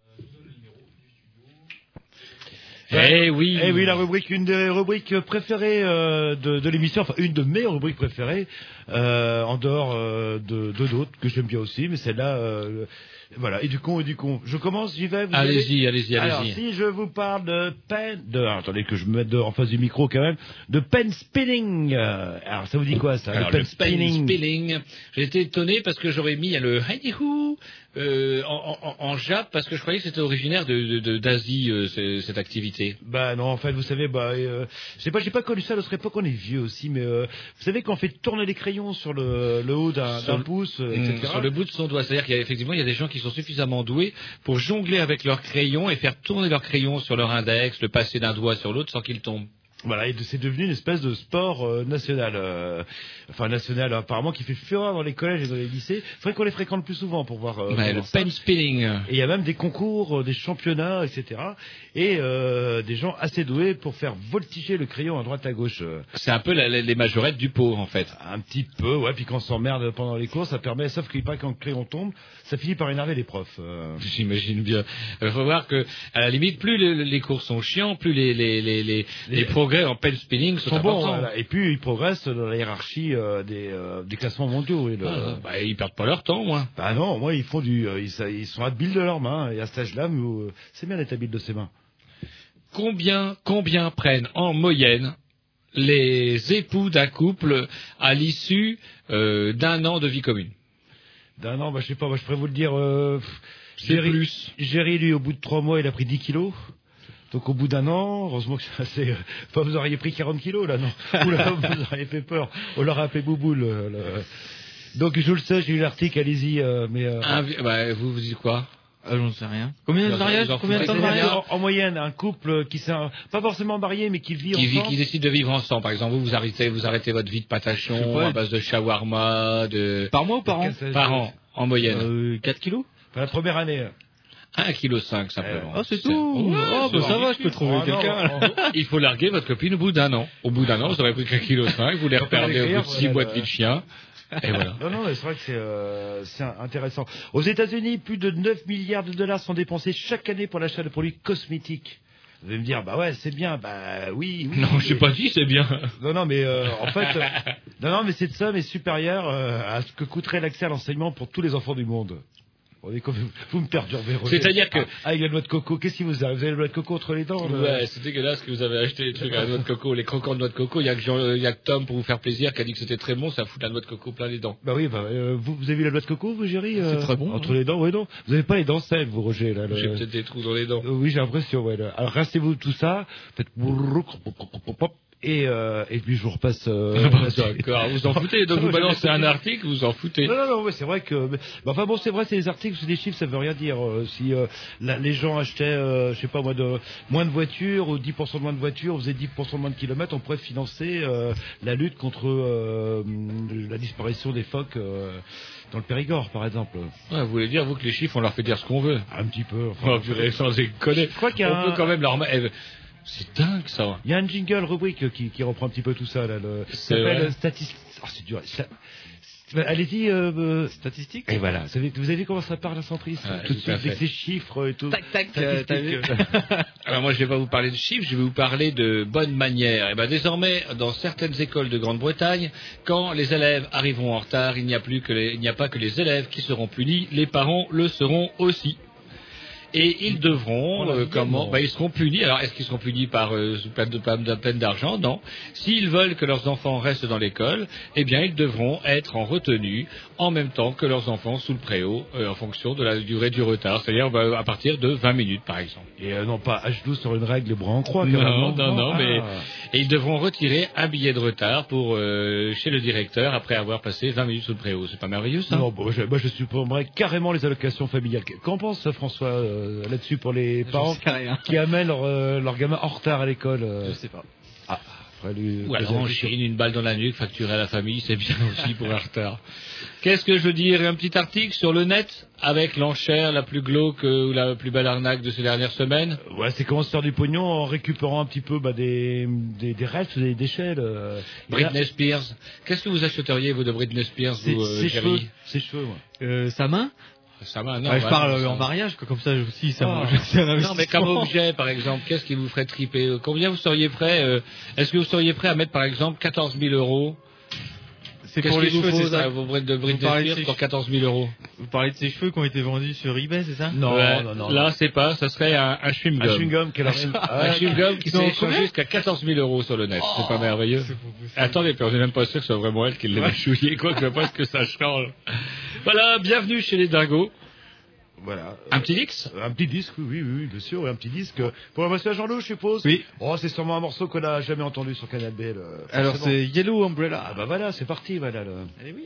Eh oui. Eh oui, la rubrique, une des rubriques préférées euh, de, de l'émission, enfin une de mes rubriques préférées, euh, en dehors euh, de de d'autres que j'aime bien aussi, mais celle-là, euh, voilà, et du con et du con. Je commence, j'y vais. vous y Allez-y, allez-y, Alors, allez-y. si je vous parle de pen, de, ah, attendez que je me mette de- en face du micro quand même, de pen spinning. alors, ça vous dit quoi ça Alors, le pen spinning? J'ai été étonné parce que j'aurais mis le hi-hoo euh, en, en, en Jap parce que je croyais que c'était originaire de, de- de- d'Asie, euh, ce- cette activité. Bah non, en fait, vous savez, bah, euh, je sais pas, j'ai pas connu ça à notre époque, on est vieux aussi, mais euh, vous savez qu'on fait tourner les crayons sur le, le haut d'un, pouce, euh, Mm, etc. Sur le bout de son doigt. C'est-à-dire qu'il y a effectivement il y a des gens qui sont suffisamment doués pour jongler avec leurs crayons et faire tourner leurs crayons sur leur index, le passer d'un doigt sur l'autre sans qu'ils tombent. Voilà, et c'est devenu une espèce de sport euh, national, euh, enfin national apparemment qui fait fureur dans les collèges et dans les lycées. Faudrait qu'on les fréquente plus souvent pour voir. euh, Ouais, le pen spinning. Et il y a même des concours, euh, des championnats, etc. Et euh, des gens assez doués pour faire voltiger le crayon à droite à gauche. C'est un peu la- la- les majorettes du pot en fait. Un petit peu, ouais. Puis quand on s'emmerde pendant les cours, ça permet. Sauf qu'il paraît que quand le crayon tombe, ça finit par énerver les profs. J'imagine bien. Il faut voir que, à la limite, plus le- les cours sont chiants, plus les, les, les, les, les progrès en pen spinning sont, sont bons. voilà. Et puis ils progressent dans la hiérarchie euh, des, euh, des classements mondiaux. Et le- Ah, bah, ils perdent pas leur temps, moi. Bah non, moi ils font du, euh, ils, ils sont habiles de leurs mains. Et à cet âge-là, c'est bien d'être habile de ses mains. Combien, combien prennent en moyenne les époux d'un couple à l'issue euh, d'un an de vie commune? D'un an, bah, je sais pas, je pourrais vous le dire. Euh, plus. Jerry, lui, au bout de trois mois, il a pris 10 kilos. Donc au bout d'un an, heureusement que c'est assez... euh, Enfin, vous auriez pris 40 kilos, là, non? Oula, vous auriez fait peur. On leur a appelé Bouboule. euh, le- Donc je le sais, j'ai eu l'article, allez-y. euh, mais euh, bah, Vous, vous dites quoi? Ah, j'en sais rien. Combien de mariages en Combien de temps de mariage en, en moyenne, un couple qui s'est... Pas forcément marié, mais qui vit qui, vit- ensemble... qui décide de vivre ensemble. Par exemple, vous, vous arrêtez, vous arrêtez votre vie de patachon à base de shawarma, de... Par mois ou par an? Par an, en moyenne. euh, 4 kilos? Enfin, la première année. 1,5 kg simplement. Ah, c'est tout Oh, bah ça va, je peux trouver Oh, non, quelqu'un. oh, Il faut larguer votre copine au bout d'un an. Au bout d'un an, vous aurez pris qu'un kilo cinq, vous les reperdez au bout de six voilà, mois le- de vie de chien. Et voilà. Non, non, c'est vrai que c'est euh, c'est intéressant. Aux États-Unis, plus de 9 milliards de dollars sont dépensés chaque année pour l'achat de produits cosmétiques. Vous allez me dire, bah ouais, c'est bien, bah oui, oui. Non, je sais mais- pas dit, c'est bien. Non, non, mais euh, en fait, euh, non, non, mais cette somme est supérieure euh, à ce que coûterait l'accès à l'enseignement pour tous les enfants du monde. Vous, voyez comme- vous me perturbez. Roger. C'est-à-dire que- Ah, avec la noix de coco, qu'est-ce qui vous arrive Vous avez la noix de coco entre les dents là? Ouais, c'est dégueulasse que vous avez acheté les trucs à la noix de coco, les croquants de noix de coco. Il y a que, Jean- euh, il y a que Tom pour vous faire plaisir qui a dit que c'était très bon, ça fout la noix de coco plein les dents. Bah oui, bah, euh, vous, vous avez vu la noix de coco, vous, Géry euh, C'est très bon, Entre hein. les dents, oui, non. Vous avez pas les dents sèches, vous, Roger, là. le- J'ai peut-être des trous dans les dents. Euh, Oui, j'ai l'impression, ouais. là. Alors, restez-vous tout ça, faites et, euh, et puis je vous repasse. Euh. D'accord, vous en foutez. Donc Non, vous je balancez un article, vous en foutez. Non, non, non, ouais, c'est vrai que. mais- enfin bon, c'est vrai, c'est des articles, c'est des chiffres, ça veut rien dire. Euh, si euh, la- les gens achetaient, euh, je sais pas moi, de moins de voitures ou 10% de moins de voitures, faisaient 10% de moins de kilomètres, on pourrait financer euh, la lutte contre euh, la disparition des phoques euh, dans le Périgord, par exemple. Ouais, vous voulez dire, vous, que les chiffres, on leur fait dire ce qu'on veut. Un petit peu. Enfin, Oh, purée, sans déconner. Je crois qu'il y a On un- peut quand même leur... eh, C'est dingue, ça. Il y a un jingle rubrique qui, qui reprend un petit peu tout ça là. Le, s'appelle vrai statistique. c'est dur. Ça- Allez-y. Euh, euh, Statistique et voilà. Vous avez, vous avez vu comment ça part la centriste Tout de à suite avec ses chiffres et tout. Tac, tac, euh, vu Alors moi, je vais pas vous parler de chiffres, je vais vous parler de bonnes manières. Et ben désormais, dans certaines écoles de Grande-Bretagne, quand les élèves arriveront en retard, il n'y a plus que les- il n'y a pas que les élèves qui seront punis, les parents le seront aussi. Et ils devront, euh, comment non. bah, Ils seront punis. Alors, est-ce qu'ils seront punis par euh, de peine d'argent? Non. S'ils veulent que leurs enfants restent dans l'école, eh bien, ils devront être en retenue en même temps que leurs enfants sous le préau, euh, en fonction de la durée du retard. C'est-à-dire bah, à partir de 20 minutes, par exemple. Et euh, non pas H12 sur une règle bras en croix. Non, non, non, Ah. mais et ils devront retirer un billet de retard pour euh, chez le directeur après avoir passé 20 minutes sous le préau. C'est pas merveilleux ça? Non, bon, je, moi je supprimerais carrément les allocations familiales. Qu'en pense François euh, là-dessus pour les parents qui amènent leur, euh, leur gamin en retard à l'école euh, Je sais pas. Ah, lui Ou alors question. Chine, une balle dans la nuque, facturée à la famille, c'est bien aussi pour un retard. Qu'est-ce que je veux dire? Un petit article sur le net avec l'enchère la plus glauque ou la plus belle arnaque de ces dernières semaines? Ouais, c'est comment se faire du pognon en récupérant un petit peu bah, des, des, des restes, des déchets. là. Britney Spears. Qu'est-ce que vous achèteriez, vous, de Britney Spears, Ses, vous, euh, ses Jerry cheveux, ses cheveux, ouais. Euh, sa main? Ça va, non. Ouais, je parle en mariage, quoi, comme ça aussi, ça un Non, mais comme objet, par exemple, qu'est-ce qui vous ferait triper? Euh, Combien vous seriez prêt euh, Est-ce que vous seriez prêt à mettre, par exemple, 14 000 euros C'est pour les cheveux, c'est ça là, vos brides de Vous Britney parlez de Spears ces pour che- 14 000 euros Vous parlez de ces cheveux qui ont été vendus sur eBay, c'est ça Non, Ouais, non, non. Là, c'est pas, ça serait un, un chewing-gum. Un chewing-gum aurait- un chewing-gum qui Ils ont s'est échangé jusqu'à 14 000 euros sur le net. c'est pas merveilleux C'est pas possible. Attendez, puis on n'est même pas sûr que ce soit vraiment elle qui l'ait chouillé, quoi que je pense que ça change. Voilà, bienvenue chez les Dingos. Voilà. Un petit Dix Un petit disque, oui, oui, oui, bien sûr, un petit disque. Pour la à Jean-Loup, je suppose? Oui. Oh, c'est sûrement un morceau qu'on n'a jamais entendu sur Canal B. le- Alors c'est Yellow Umbrella. Ah bah voilà, c'est parti, voilà. le- Eh oui.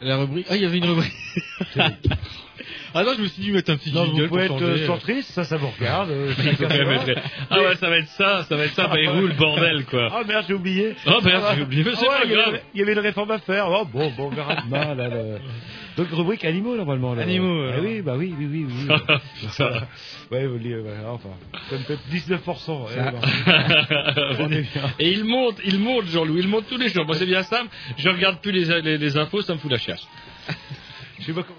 La rubrique. Ah, il y avait une rubrique. Ah non, je me suis dit mettre un petit Non, jingle vous pouvez pour être euh, centriste, ça, ça vous regarde. euh, Ah ouais, ça va être ça, ça va être ça, bah, il roule, le bordel, quoi. Ah merde, j'ai oublié. Oh merde, Ah, j'ai oublié, mais c'est ah pas il y avait- grave. Il y avait une réforme à faire. Oh, bon, bon, on verra demain. Là, Donc, rubrique animaux, normalement. Là. Animaux, Ah oui, bah oui, oui, oui. oui. Ça. ouais, vous ouais, enfin. Ça me fait 19%. ouais, Ça. bon. On est bien. Et il monte, il monte, Jean-Louis, il monte tous les jours. Moi, c'est bien simple. Je regarde plus les, les, les infos, ça me fout la chiasse. Je sais pas comment.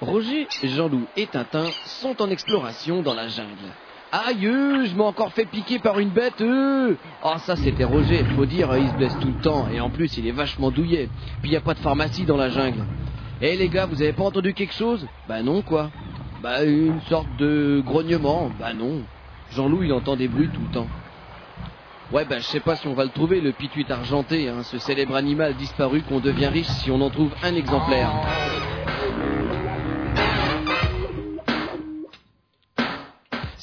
Roger, Jean-Loup et Tintin sont en exploration dans la jungle. Aïe, je m'ai encore fait piquer par une bête. Euh. Oh, ça c'était Roger, faut dire, euh, il se blesse tout le temps et en plus il est vachement douillet. Puis y a pas de pharmacie dans la jungle. Eh les gars, vous avez pas entendu quelque chose? Bah non quoi. Bah une sorte de grognement. Bah non. Jean-Loup il entend des bruits tout le temps. Ouais, bah je sais pas si on va le trouver, le pituit argenté, hein, ce célèbre animal disparu qu'on devient riche si on en trouve un exemplaire.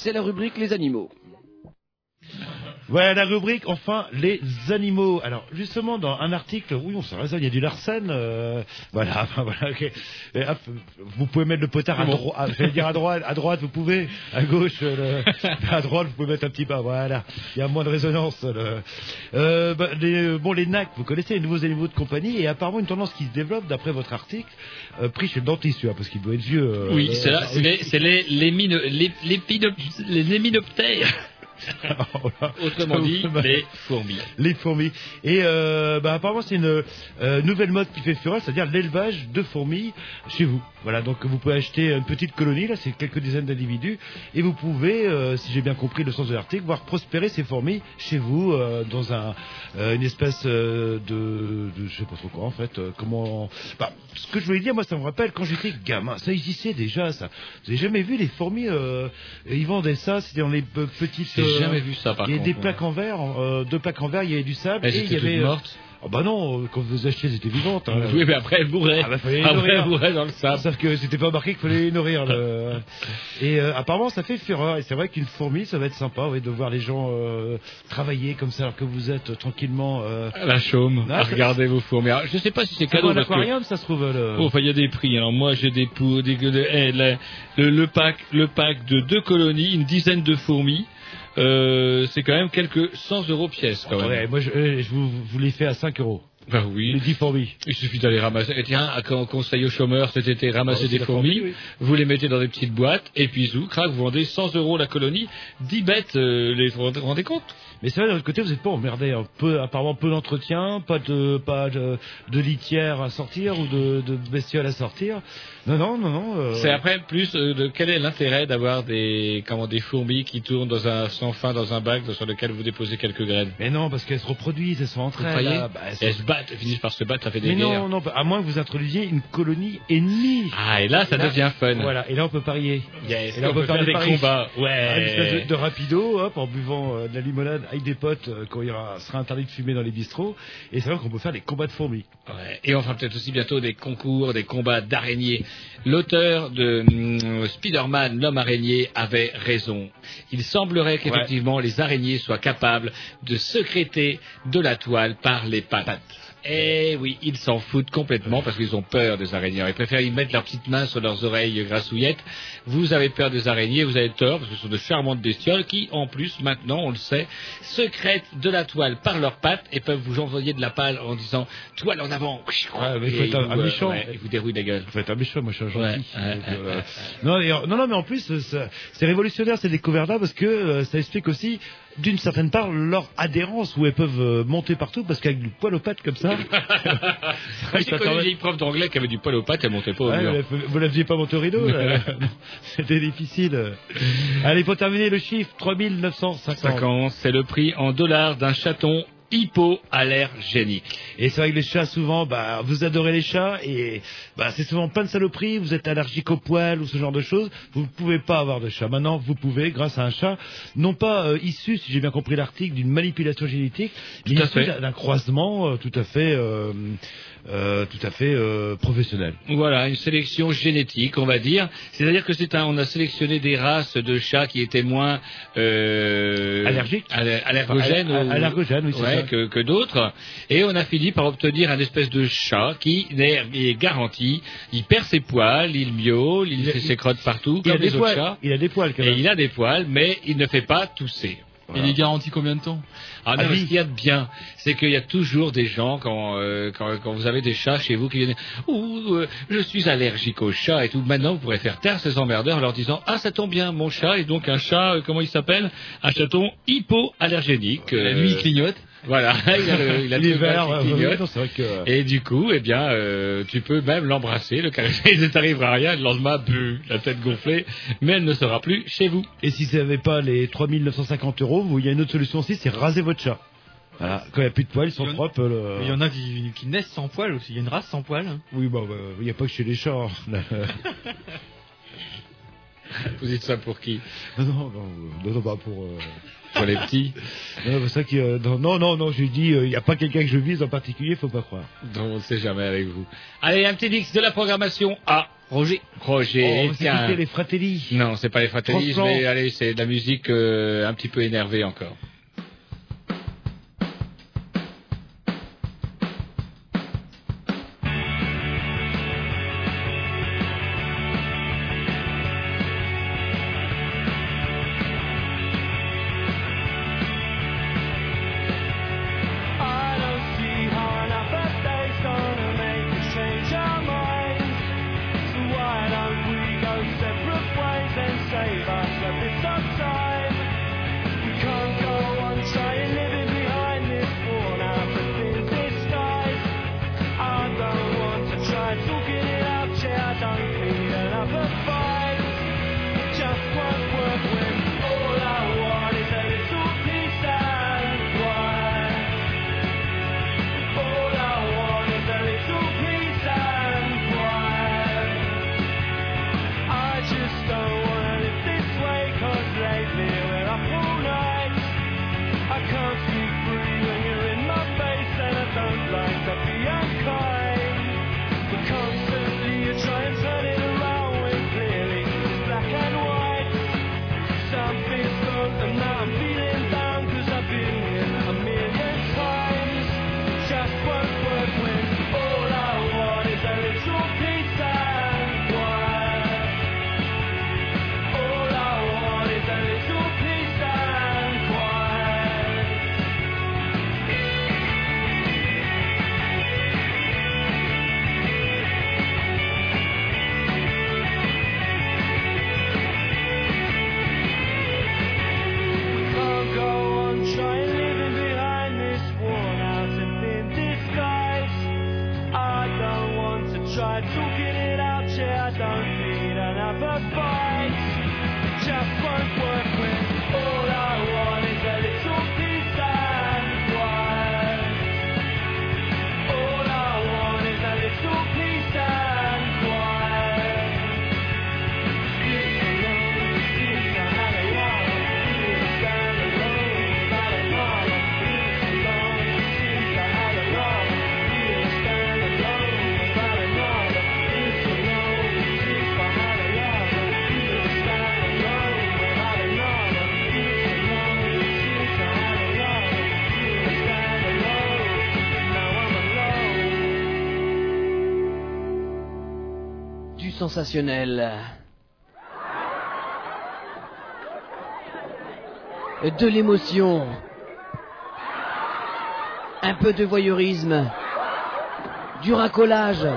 C'est la rubrique Les animaux. Ouais, la rubrique, enfin, les animaux. Alors, justement, dans un article, oui, on se raison, il y a du Larsen, euh, voilà, enfin, voilà, ok. Et hop, vous pouvez mettre le potard à droite, j'allais dire à droite, à droite, vous pouvez, à gauche, euh, le- à droite, vous pouvez mettre un petit pas, voilà. Il y a moins de résonance, le- euh, bah, les, bon, les NAC, vous connaissez les nouveaux animaux de compagnie, et apparemment une tendance qui se développe, d'après votre article, euh, pris chez le dentiste, tu vois, parce qu'il doit être vieux. euh, Oui, euh, c'est là, c'est les, c'est les, les, les, les, pinop- les léminoptères. Autrement dit, les fourmis. les fourmis. Et euh, bah, apparemment, c'est une euh, nouvelle mode qui fait fureur, c'est-à-dire l'élevage de fourmis chez vous. Voilà, donc vous pouvez acheter une petite colonie, là, c'est quelques dizaines d'individus, et vous pouvez, euh, si j'ai bien compris le sens de l'article, voir prospérer ces fourmis chez vous dans un, une espèce de, de, je sais pas trop quoi en fait. comment, bah, ce que je voulais dire, moi, ça me rappelle quand j'étais gamin, ça existait déjà, ça. Vous avez jamais vu les fourmis Ils vendaient ça, c'était dans les pe- petites. J'ai jamais vu ça, par Il y avait des plaques en verre, euh, deux plaques en verre, il y avait du sable et il y avait. euh, Oh bah non, euh, quand vous achetez, elles étaient vivantes. hein. Oui, mais après, elles bourraient. Ah bah, fallait les Après, elles bourraient dans le sable. Sauf que c'était pas marqué qu'il fallait les nourrir. le- Et euh, apparemment, ça fait fureur. Et c'est vrai qu'une fourmi, ça va être sympa oui, de voir les gens euh, travailler comme ça alors que vous êtes tranquillement. Euh... À la chaume, Ah, regardez vos fourmis. Alors, je sais pas si c'est C'est cadeau. un parce que- aquarium, ça se trouve. Le... Oh, enfin, il y a des prix. Alors moi, j'ai des pour des, de- eh, la- le, le pack, le pack de deux colonies, une dizaine de fourmis. Euh, c'est quand même quelques 100 euros pièce. Quand même. Ouais, moi, je, euh, je vous, vous les fais à 5 euros. Bah oui. Les 10 fourmis. Il suffit d'aller ramasser. Et tiens, quand on conseille aux chômeurs cet été, ramasser c'est des fourmis, fourmi, oui. vous les mettez dans des petites boîtes, et puis zou, crac, vous vendez 100 euros la colonie, 10 bêtes, euh, les, vous vous rendez compte? Mais c'est vrai, d'un autre côté, vous n'êtes pas emmerdé. Un peu, apparemment, peu d'entretien, pas de, pas de, de litière à sortir ou de, de bestioles à sortir. Non, non, non, non. euh, C'est après plus euh, de quel est l'intérêt d'avoir des comment des fourmis qui tournent dans un sans fin dans un bac sur lequel vous déposez quelques graines? Mais non, parce qu'elles se reproduisent, elles sont entre elles. là. Bah, elles se battent, elles finissent par se battre, ça fait des Mais guerres. non, non, à moins que vous introduisiez une colonie ennemie. Ah, et là, ça devient fun. Voilà, et là on peut parier. Yes, et là on peut faire des paris. combats. Ouais. Ah, Une espèce de, de rapido, hop, en buvant euh, de la limonade avec des potes euh, quand il y aura, sera interdit de fumer dans les bistrots. Et c'est vrai qu'on peut faire des combats de fourmis. Ouais. Et on fera peut-être aussi bientôt des concours, des combats d'araignées. L'auteur de hum, Spider-Man, l'homme araignée, avait raison. Il semblerait qu'effectivement les araignées soient capables de sécréter de la toile par les pattes. Eh oui, ils s'en foutent complètement parce qu'ils ont peur des araignées. Ils préfèrent y mettre leurs petites mains sur leurs oreilles grassouillettes. Vous avez peur des araignées, vous avez tort parce que ce sont de charmantes bestioles qui, en plus, maintenant, on le sait, sécrètent de la toile par leurs pattes et peuvent vous envoyer de la pâle en disant toile en avant. Ouais, mais faut être un, vous, un méchant. ouais, vous dérouillent la gueule. Faut être un méchant, moi je suis un gentil. Ouais, euh, non, euh, non, non, mais en plus, euh, c'est révolutionnaire ces découvertes-là parce que euh, ça explique aussi, d'une certaine part, leur adhérence où elles peuvent euh, monter partout parce qu'avec du poil aux pattes comme ça. J'ai ça connu une vieille prof d'anglais qui avait du poil aux pattes, elle montait pas au Ouais, mur. vous la- faisiez pas monter au rideau C'était difficile. Allez, pour terminer le chiffre, 3950. 50, c'est le prix en dollars d'un chaton hypoallergénique. Et c'est vrai que les chats, souvent, bah, vous adorez les chats et bah, c'est souvent plein de saloperies. Vous êtes allergique au poil ou ce genre de choses. Vous ne pouvez pas avoir de chat. Maintenant, vous pouvez, grâce à un chat, non pas euh, issu, si j'ai bien compris l'article, d'une manipulation génétique, mais issu d'un- croisement euh, tout à fait euh, euh, tout à fait euh, professionnelle. Voilà, une sélection génétique, on va dire. C'est-à-dire que c'est un, on a sélectionné des races de chats qui étaient moins euh, Allergiques aller- allergènes, Enfin, ou- allergogènes, oui, ouais, que, que d'autres. Et on a fini par obtenir un espèce de chat qui est, est garanti. Il perd ses poils, il miaule, il, fait ses crottes partout, Il a comme des les autres poils. chats. Il a des poils quand Et il a des poils, mais il ne fait pas tousser. Il est garanti combien de temps? Ah non, mais ce qu'il y a de bien, c'est qu'il y a toujours des gens, quand, euh, quand, quand vous avez des chats chez vous, qui viennent « Ouh, euh, je suis allergique aux chats et tout ». Maintenant, vous pourrez faire taire ces emmerdeurs en leur disant « Ah, ça tombe bien, mon chat est donc un chat, euh, comment il s'appelle? Un chaton hypoallergénique. La nuit, il clignote. Voilà, il a le, il a euh, vrai que- Et du coup, eh bien, euh, tu peux même l'embrasser, le caresser, il ne t'arrivera rien, le lendemain, bu, la tête gonflée, mais elle ne sera plus chez vous. Et si vous n'avez pas les 3950 euros, vous- il y a une autre solution aussi, c'est raser votre chat. Voilà, quand il n'y a plus de poils, ils sont Il y en- propres. le- Il y en a qui, qui naissent sans poils aussi. Il y a une race sans poils. hein. Oui, bah, bah, il n'y a pas que chez les chats. hein. Vous dites ça pour qui? Non, non, non, euh, non, non, bah, pour... Pour les petits Non, c'est ça qui, euh, non, non, non, non, dit, euh, il n'y a pas quelqu'un que je vise en particulier, faut pas croire. Donc, on ne sait jamais avec vous. Allez, un petit mix de la programmation à Roger. Roger, Oh, tiens. les Fratelli. Non, c'est pas les Fratellis, Franchement. mais allez, c'est de la musique euh, un petit peu énervée encore. Sensationnel. De l'émotion. Un peu de voyeurisme. Du racolage.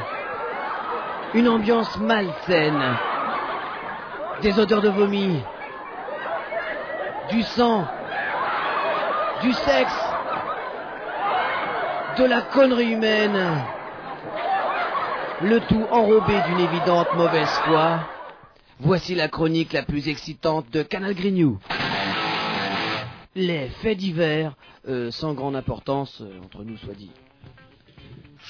Une ambiance malsaine. Des odeurs de vomi. Du sang. Du sexe. De la connerie humaine. Le tout enrobé d'une évidente mauvaise foi. Voici la chronique la plus excitante de Canal Grignou. Les faits divers, euh, sans grande importance, euh, entre nous soit dit.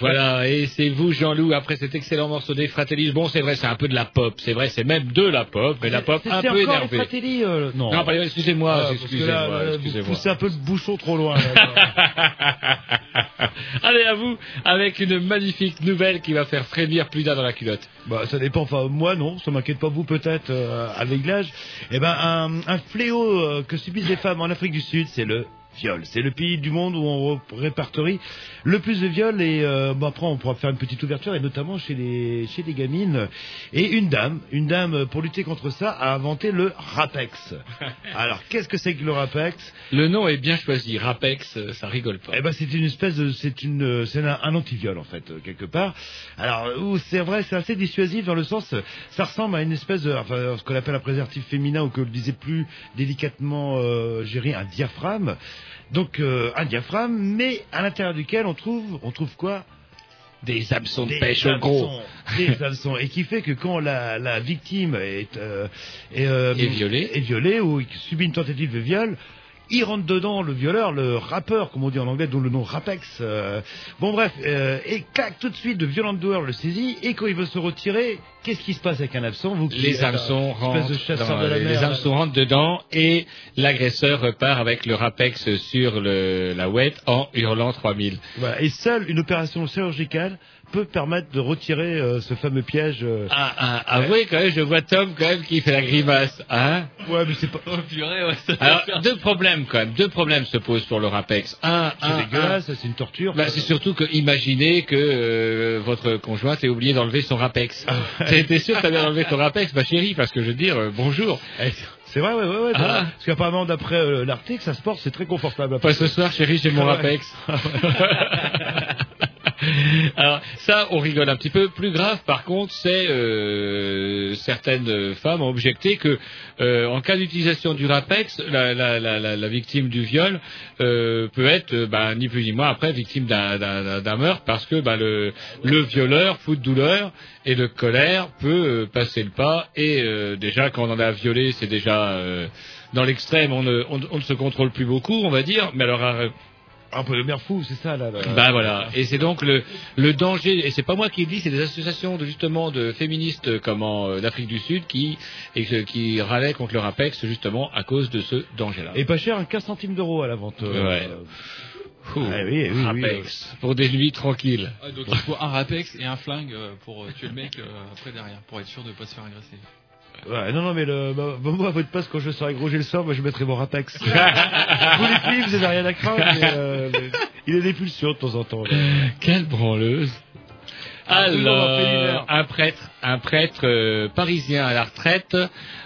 Voilà, et c'est vous, Jean-Loup, après cet excellent morceau des Fratellis. Bon, c'est vrai, c'est un peu de la pop, c'est vrai, c'est même de la pop, mais la pop un peu énervée. Fratelli, euh, non. Non, excusez-moi, Ah, excusez-moi, vous excusez-moi. poussez un peu le bouchon trop loin. là. Allez, à vous, avec une magnifique nouvelle qui va faire frémir plus d'un dans la culotte. Bah, ça dépend. Enfin, moi, non. Ça m'inquiète pas vous, peut-être, euh, avec l'âge. Eh ben, un, un fléau euh, que subissent les femmes en Afrique du Sud, c'est le viol. C'est le pays du monde où on répertorie le plus de viols. Et euh, bon, après, on pourra faire une petite ouverture, et notamment chez les chez les gamines. Et une dame, une dame pour lutter contre ça, a inventé le Rapex. Alors, qu'est-ce que c'est que le Rapex? Le nom est bien choisi, Rapex, ça rigole pas. eh ben, c'est une espèce de, c'est une, c'est un, un antiviol en fait quelque part. Alors, c'est vrai, c'est assez dissuasif dans le sens, ça ressemble à une espèce de, enfin, ce qu'on appelle un préservatif féminin ou que le disait plus délicatement euh, géré un diaphragme. Donc euh, un diaphragme, mais à l'intérieur duquel on trouve, on trouve quoi? Des hameçons de pêche au gros. Des hameçons. Et qui fait que quand la, la victime est, euh, est, euh, violée. est violée ou subit une tentative de viol, il rentre dedans, le violeur, le rappeur, comme on dit en anglais, dont le nom Rapex. euh, bon bref, euh, et clac, tout de suite, de violentes douleurs le saisit, et quand il veut se retirer, qu'est-ce qui se passe avec un absent Vous Les hameçons rentrent, de rentrent dedans et l'agresseur repart avec le Rapex sur le, la ouette en hurlant 3000. Voilà. Et seule une opération chirurgicale peut permettre de retirer euh, ce fameux piège. euh. Ah, ah, avouez quand même, je vois Tom quand même qui fait la grimace, hein Ouais, mais c'est pas. Oh purée, ouais, ça Alors, deux problèmes quand même, deux problèmes se posent pour le Rapex. Un, C'est un, dégueulasse, c'est une torture. Bah, c'est surtout que imaginez que euh, votre conjointe ait oublié d'enlever son Rapex. T'es sûr que t'as bien enlevé ton Rapex, ma chérie, parce que je veux dire, euh, bonjour. Eh, C'est vrai, ouais, ouais, ouais. Ah. Parce qu'apparemment, d'après euh, l'article, ça se porte, c'est très confortable. Pas ce soir, chérie, j'ai mon Ah ouais. Rapex. Alors ça, on rigole un petit peu. Plus grave, par contre, c'est euh, certaines femmes ont objecté que, euh, en cas d'utilisation du Rapex, la, la, la, la, victime du viol euh, peut être, euh, bah, ni plus ni moins, après victime d'un- meurtre, parce que bah, le, le violeur, fou de douleur et de colère, peut euh, passer le pas. Et euh, déjà, quand on en a violé, c'est déjà dans l'extrême, on ne, on, ne se contrôle plus beaucoup, on va dire. Mais alors, Un peu de mer fou, c'est ça, là. là. bah voilà, et c'est donc le, le danger, et c'est pas moi qui le dis, c'est des associations de justement de féministes euh, comme en euh, d'Afrique du Sud qui et qui râlaient contre le Rapex justement à cause de ce danger-là. Et pas cher, 15 centimes d'euros à la vente. euh, Ouais. Ouh, ah oui, oui, oui, Rapex pour des nuits tranquilles. Ah, donc il faut un Rapex et un flingue euh, pour tuer le mec après derrière, pour être sûr de pas se faire agresser. Ouais, non, non, mais le, bah, bah, moi, à votre place, quand je serai gros, j'ai le sort, moi, je mettrai mon Rapex. vous, les filles, vous avez rien à craindre, mais, euh, mais il a des pulsions de temps en temps. Quelle branleuse Ah, Alors, un prêtre, un prêtre euh, parisien à la retraite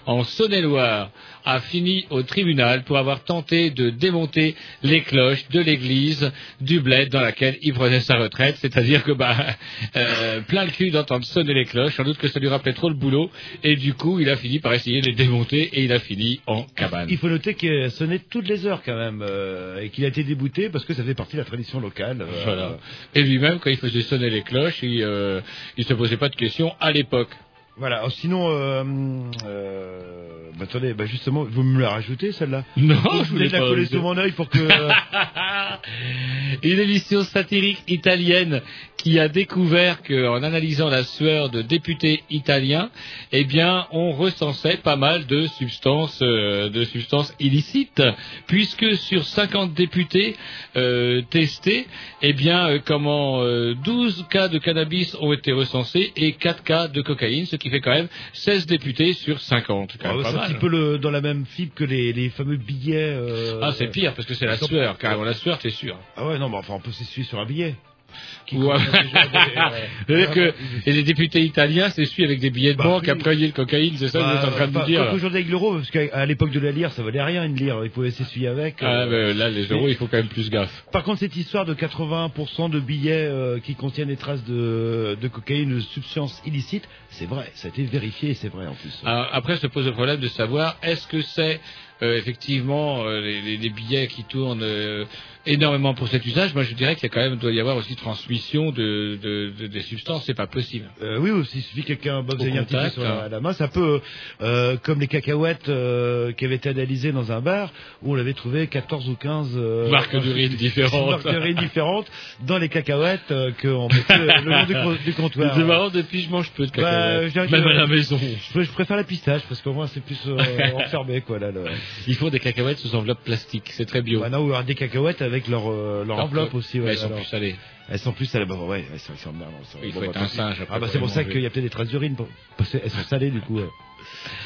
en Saône-et-Loire a fini au tribunal pour avoir tenté de démonter les cloches de l'église du bled dans laquelle il prenait sa retraite. C'est-à-dire que bah euh, plein le cul d'entendre sonner les cloches, sans doute que ça lui rappelait trop le boulot, et du coup il a fini par essayer de les démonter et il a fini en cabane. Il faut noter qu'il sonnait toutes les heures quand même, euh, et qu'il a été débouté parce que ça fait partie de la tradition locale. euh, Voilà. Et lui-même, quand il faisait sonner les cloches, il, il se posait pas de questions à l'époque. book Voilà. Oh, Sinon, euh, euh, bah, attendez, bah justement, vous me la rajoutez celle-là Non, je je voulais la coller sur mon œil pour que. Une émission satirique italienne qui a découvert qu'en analysant la sueur de députés italiens, eh bien, on recensait pas mal de substances, euh, de substances illicites, puisque sur 50 députés euh, testés, eh bien, euh, comment euh, 12 cas de cannabis ont été recensés et 4 cas de cocaïne, ce qui fait quand même 16 députés sur 50. C'est quand ah, c'est un petit peu le, dans la même fibre que les, les fameux billets. euh, Ah, c'est pire, parce que c'est la sueur, carrément. La sueur, t'es sûr. Ah ouais, non, mais enfin, on peut s'essuyer sur un billet. Euh, que et les députés italiens s'essuient avec des billets de Bah, banque après il y a le cocaïne, c'est ça que vous êtes en train de bah, nous dire aujourd'hui avec l'euro, parce qu'à l'époque de la lire, ça valait rien une lire, il pouvait s'essuyer avec. Ah, euh. là, les euros, il faut quand même plus gaffe. Par contre, cette histoire de 80% de billets euh, qui contiennent des traces de, de cocaïne, de substances illicites, c'est vrai, ça a été vérifié et c'est vrai en plus. Alors, après, se pose le problème de savoir est-ce que c'est euh, effectivement euh, les, les- les billets qui tournent euh, énormément pour cet usage, moi je dirais qu'il y a quand même doit y avoir aussi transmission de, de, de- des substances, c'est pas possible. Euh, oui, aussi, il suffit que quelqu'un boxe un petit peu sur la, hein. la main. C'est un peu euh, comme les cacahuètes euh, qui avaient été analysées dans un bar où on avait trouvé 14 ou 15 euh, Marques d'urine différentes. marques d'urine différentes dans les cacahuètes euh, qu'on mettait le long du, du comptoir. C'est marrant, depuis je mange peu de Bah, cacahuètes, même que- à la maison. Je, je préfère la pistache parce qu'au moins c'est plus euh, enfermé quoi là. Le... Il faut des cacahuètes sous enveloppe plastique, c'est très bio. Bah, non, ou alors des cacahuètes avec leur, euh, leur enveloppe aussi. Mais ouais, elles sont alors. plus salées. Elles sont plus salées. Bah, ouais, elles sont, elles sont- elles sont- Il faut bon, être bah, un singe après Ah bah c'est pour ça qu'il y a peut-être des traces d'urine parce qu'elles sont salées du coup. ouais.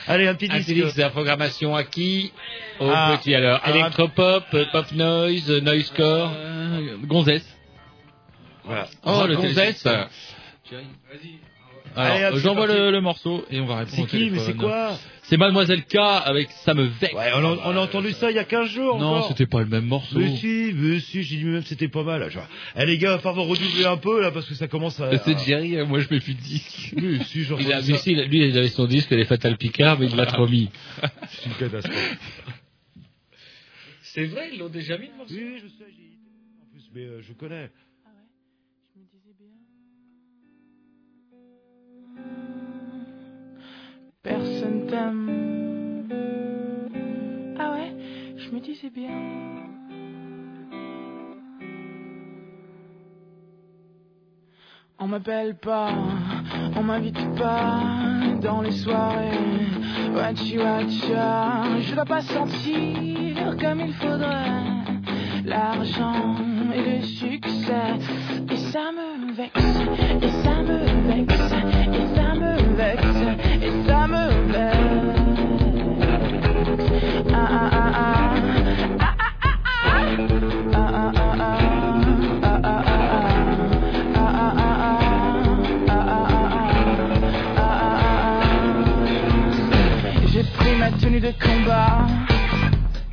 Allez, un petit Un disque. petit disque de la programmation à qui? Au Ah, petit alors. ah, Electropop, euh, pop noise, euh, noisecore. Euh, Gonzès. Voilà. Oh, le Gonzès. téléphone. Alors, hop, j'envoie le, le morceau et on va répondre C'est qui Mais c'est quoi C'est Mademoiselle K avec Ça me vexe. Ouais, on a, on a entendu ça il y a 15 jours. Non, encore. c'était pas le même morceau. Mais si, mais si, j'ai dit même que c'était pas mal. là. Genre, eh les gars, va falloir redoubler un peu là parce que ça commence à. C'est Jerry, euh, moi je mets plus de disque. Si, Il a, mais si, lui, il avait son disque, les Fatal Picard, mais il l'a trop mis. C'est une catastrophe. C'est vrai, ils l'ont déjà mis, le morceau? Oui, je sais, j'ai en plus, mais euh, je connais. Personne t'aime. Ah ouais, je me disais bien. On m'appelle pas, on m'invite pas dans les soirées. Wachi wacha, je dois pas sentir comme il faudrait l'argent et le succès. Et ça me vexe, et ça me tenue de combat.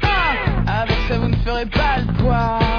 Ah, avec ça, vous ne ferez pas le poids.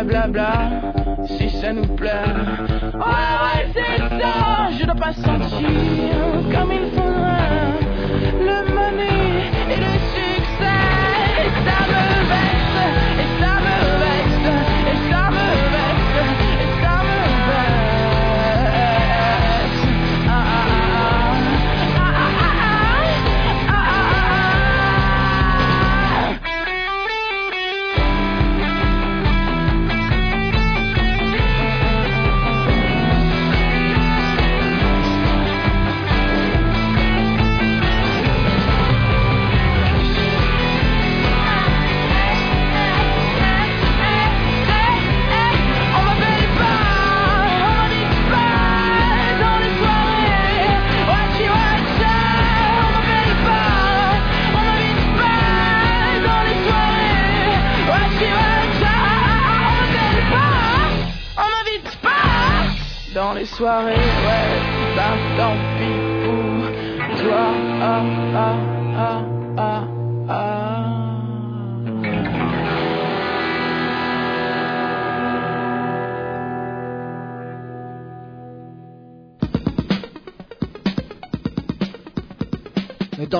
Bla bla bla bla. Si ça nous plaît. Ouais ouais c'est ça. Je dois pas sentir comme il faudrait. Dans les soirées. Ouais, ben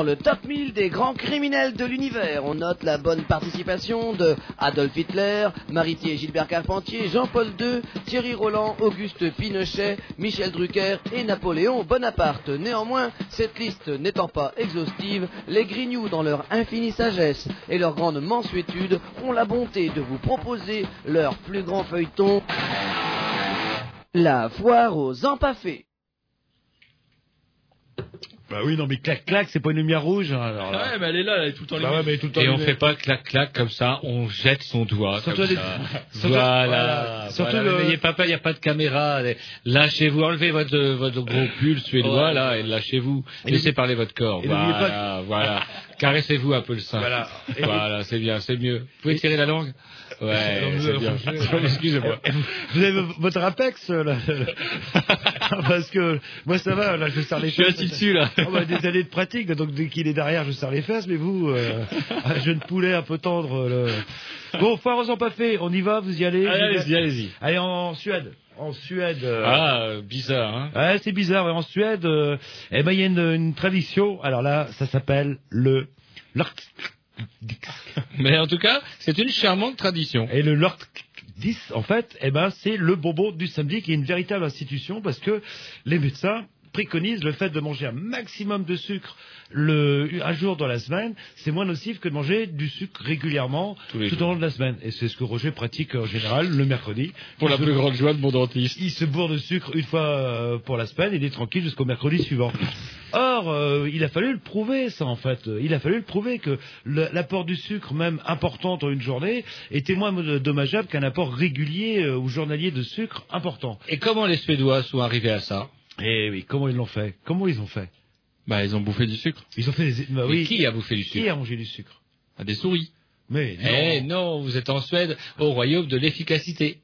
Dans le top 1000 des grands criminels de l'univers, on note la bonne participation de Adolf Hitler, Maritier Gilbert Carpentier, Jean-Paul II, Thierry Roland, Auguste Pinochet, Michel Drucker et Napoléon Bonaparte. Néanmoins, cette liste n'étant pas exhaustive, les Grignoux, dans leur infinie sagesse et leur grande mansuétude, ont la bonté de vous proposer leur plus grand feuilleton, la foire aux empaffés. Bah oui, non, mais clac clac, c'est pas une lumière rouge. hein, Alors là. Ouais, mais elle est là, elle est tout le temps Bah ouais, mais tout le temps Et on fait pas clac clac comme ça, on jette son doigt Surtout comme les- ça. surtout- voilà. Surtout voilà. le- N'ayez pas peur, il n'y a pas de caméra. Allez, Lâchez-vous, enlevez votre votre gros pull suédois Ouais. là et lâchez-vous. Laissez parler votre corps. et Voilà, voilà. Caressez-vous un peu le sein. Voilà. Voilà, c'est bien, c'est mieux. Vous pouvez tirer la langue. Ouais, c'est bien. Excusez-moi. Vous avez votre Apex là Parce que moi ça va, là je serre les Je suis fesses. assis dessus, là. Oh, bah, des années de pratique, donc dès qu'il est derrière, je serre les fesses, mais vous, euh, un jeune poulet un peu tendre. Le... Bon, foire aux empaffés, on y va, vous y allez Allez, allez-y, allez-y. Allez en Suède. En Suède. euh, Ah, bizarre, hein. Ouais, c'est bizarre. En Suède, euh, eh ben, il y a une, une tradition. Alors là, ça s'appelle le. Mais en tout cas, c'est une charmante tradition. Et le Lort 10, en fait, eh ben, c'est le bonbon du samedi qui est une véritable institution parce que les médecins préconisent le fait de manger un maximum de sucre le, un jour dans la semaine, c'est moins nocif que de manger du sucre régulièrement tout jours. au long de la semaine. Et c'est ce que Roger pratique en général le mercredi. Pour la se- plus grande joie de mon dentiste. il se bourre de sucre une fois euh, pour la semaine et il est tranquille jusqu'au mercredi suivant. Or, euh, il a fallu le prouver, ça en fait. Il a fallu le prouver que l'apport du sucre, même important dans une journée, était moins mo- dommageable qu'un apport régulier euh, ou journalier de sucre important. Et comment les Suédois sont arrivés à ça? Eh oui, comment ils l'ont fait? Comment ils ont fait? Bah, ils ont bouffé du sucre. Ils ont fait des... Bah Mais oui. qui a bouffé du Qui sucre? a mangé du sucre? Ah, des souris. Mais non. Eh non, vous êtes en Suède, au royaume de l'efficacité.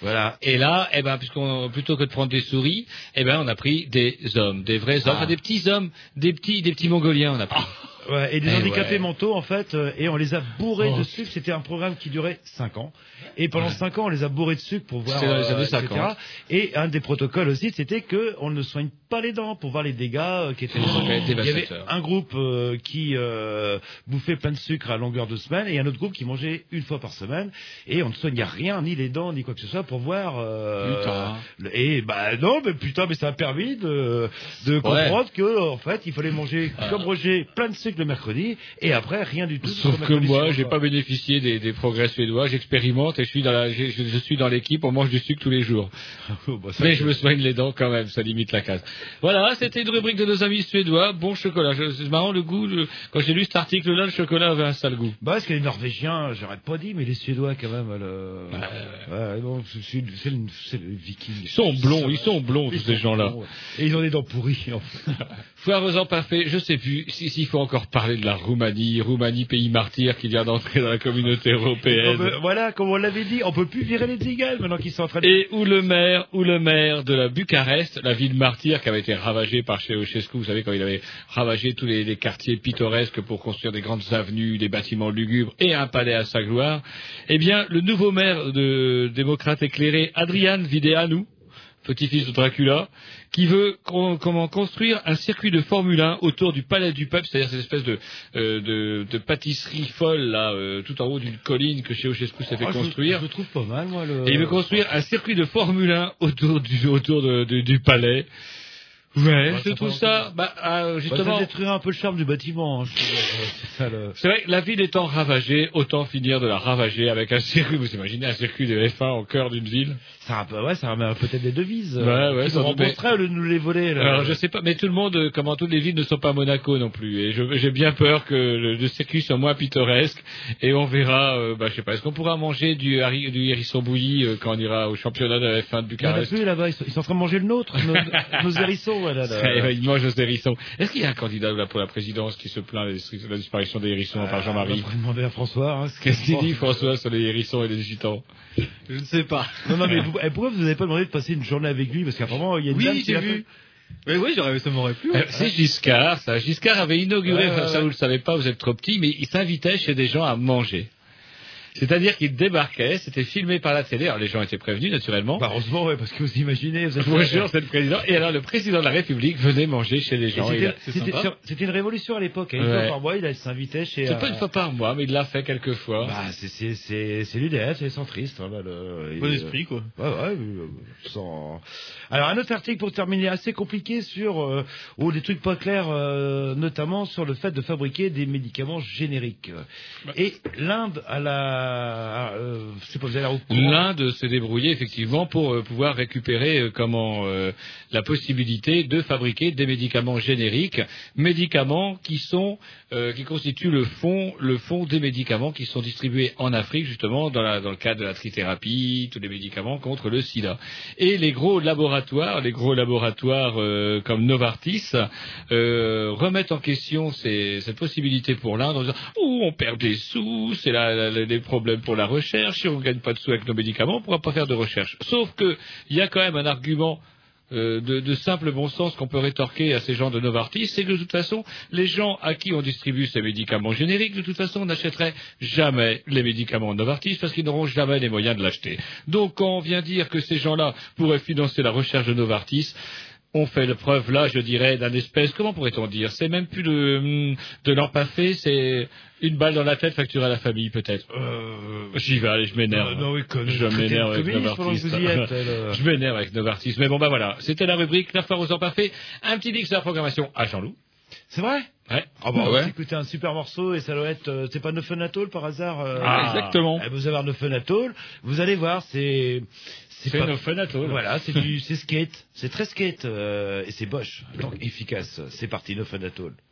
Voilà. Et là, eh ben, puisqu'on, plutôt que de prendre des souris, eh ben, on a pris des hommes, des vrais hommes, Ah. enfin, des petits hommes, des petits, des petits mongoliens, on a pris. Ouais, et des Eh handicapés ouais. mentaux en fait, euh, et on les a bourrés Oh. de sucre. C'était un programme qui durait 5 ans, et pendant 5 ans on les a bourrés de sucre pour voir. Dans les années etc. 50. Et un des protocoles aussi, c'était que on ne soigne pas les dents pour voir les dégâts euh, qui étaient. Oh, Il y avait un groupe euh, qui euh, bouffait plein de sucre à longueur de semaine, et un autre groupe qui mangeait une fois par semaine, et on ne soignait rien, ni les dents, ni quoi que ce soit, pour voir. euh, Putain. Et bah non, mais putain, mais ça a permis de, de comprendre que en fait, il fallait manger comme Roger plein de sucre le mercredi et après rien du tout. Sauf que moi, j'ai pas bénéficié des, des progrès suédois. J'expérimente et je suis dans la, je, je- je suis dans l'équipe. On mange du sucre tous les jours. Oh, bah, Mais je me soigne les dents quand même. Ça limite la casse. Voilà, c'était une rubrique de nos amis suédois. Bon chocolat. C'est marrant le goût. le- quand j'ai lu cet article-là, le chocolat avait un sale goût. Bah, parce que les Norvégiens, j'aurais pas dit, mais les Suédois quand même. Le... Ouais, non, c'est le, viking. Ils sont blonds. Ils sont blonds tous ces gens-là. Et ils ont des dents pourries. en fait. Foire aux empaffés, je sais plus si- s'il faut encore parler de la Roumanie, Roumanie pays martyr qui vient d'entrer dans la communauté européenne. Comme, euh, voilà, comme on l'avait dit, on peut plus virer les Zigals maintenant qu'ils sont en train de. Et où le maire, où le maire de la Bucarest, la ville martyre qui avait été ravagée par Ceausescu, vous savez quand il avait ravagé tous les, les quartiers pittoresques pour construire des grandes avenues, des bâtiments lugubres et un palais à sa gloire, eh bien le nouveau maire de démocrate éclairé, Adrian Videanu, petit-fils de Dracula, qui veut con- comment construire un circuit de Formule 1 autour du Palais du Peuple, c'est-à-dire cette espèce de, euh, de, de pâtisserie folle là, euh, tout en haut d'une colline que Ceausescu s'est fait Oh, je- construire. Je, trouve pas mal, moi. Le... Et il veut construire un circuit de Formule 1 autour du, autour de- de- du palais. Ouais, Ouais, je trouve ça, bah, euh, Bah, justement, ça détruirait un peu le charme du bâtiment. hein, euh, c'est le. vrai la ville étant ravagée, autant finir de la ravager avec un circuit, vous imaginez un circuit de F1 au cœur d'une ville Ça, ouais, ça ramène peut-être des devises. Ouais, euh, ouais, sans nous doute, mais- nous les voler. Là. Alors je sais pas, mais tout le monde, euh, comment toutes les villes ne sont pas Monaco non plus, et j'ai bien peur que le, le circuit soit moins pittoresque, et on verra, euh, bah, je sais pas, est-ce qu'on pourra manger du, hérisson bouilli euh, quand on ira au championnat de la F1 de Il y en a Bucarest plus là-bas, ils sont, ils sont en train de manger le nôtre, nos, nos hérissons. Ouais, là, là. Il mange aux hérissons. Est-ce qu'il y a un candidat là, pour la présidence qui se plaint de la- disparition des hérissons par Jean-Marie On va demander à François. Hein, ce Qu'est-ce qu'il dit François sur les hérissons et les gitans? Je ne sais pas. Non, non, mais vous, eh, pourquoi vous n'avez pas demandé de passer une journée avec lui? Parce qu'apparemment, il y a une Oui, dame qui l'a vu. fait. Oui, oui, j'aurais, ça m'aurait plu. Euh, C'est Giscard, ça. Giscard avait inauguré, ça vous le savez pas, vous êtes trop petit, mais il s'invitait chez des gens à manger. C'est-à-dire qu'il débarquait, c'était filmé par la télé. Alors les gens étaient prévenus naturellement. Bah, heureusement, ouais, parce que vous imaginez, vous êtes Bonjour, c'est le président. Et alors le président de la République venait manger chez les gens. c'était- une révolution à l'époque. hein. Une Ouais. fois par mois, il s'invitait chez. C'est euh, pas une fois par mois, mais il l'a fait quelques fois. Bah, c'est- c'est c'est- c'est l'UDF, c'est les centristes. hein, le- Bon esprit, quoi. Ouais, ouais, euh, sans... Alors, un autre article pour terminer assez compliqué sur, euh, ou des trucs pas clairs, euh, notamment sur le fait de fabriquer des médicaments génériques. Et l'Inde a la, euh, l'air au courant. L'Inde s'est débrouillée effectivement pour euh, pouvoir récupérer euh, comment euh, la possibilité de fabriquer des médicaments génériques, médicaments qui sont euh, qui constituent le fond le fond des médicaments qui sont distribués en Afrique justement dans, dans le cadre de la trithérapie, tous les médicaments contre le SIDA. Et les gros laboratoires, les gros laboratoires euh, comme Novartis euh, remettent en question cette possibilité pour l'Inde en disant oh, on perd des sous, c'est la- la- les problèmes pour la recherche, si on gagne pas de sous avec nos médicaments, on pourra pas faire de recherche. Sauf que il y a quand même un argument euh, de, de simple bon sens qu'on peut rétorquer à ces gens de Novartis, c'est que de toute façon, les gens à qui on distribue ces médicaments génériques, de toute façon, n'achèteraient jamais les médicaments de Novartis parce qu'ils n'auront jamais les moyens de l'acheter. Donc, quand on vient dire que ces gens-là pourraient financer la recherche de Novartis, on fait le preuve là, je dirais, d'un espèce, comment pourrait-on dire? C'est même plus de, hum, de l'empaffé, c'est une balle dans la tête facturée à la famille, peut-être. J'y vais, allez, je m'énerve. Euh, non, oui, con- je m'énerve avec Novartis. euh. Je m'énerve avec Novartis. Mais bon, bah voilà, c'était la rubrique La foire aux empaffés. Un petit dix de la programmation à Jean-Loup. C'est vrai? Ouais. Ah bah, on va écouter un super morceau et ça doit être, euh, c'est pas Neufenatol par hasard euh, Ah, exactement. Vous avez Neufenatol, vous allez voir, c'est C'est pas- Neufenatol. Voilà, c'est du, c'est skate, c'est très skate euh, et c'est Bosch, donc efficace. C'est parti Neufenatol. You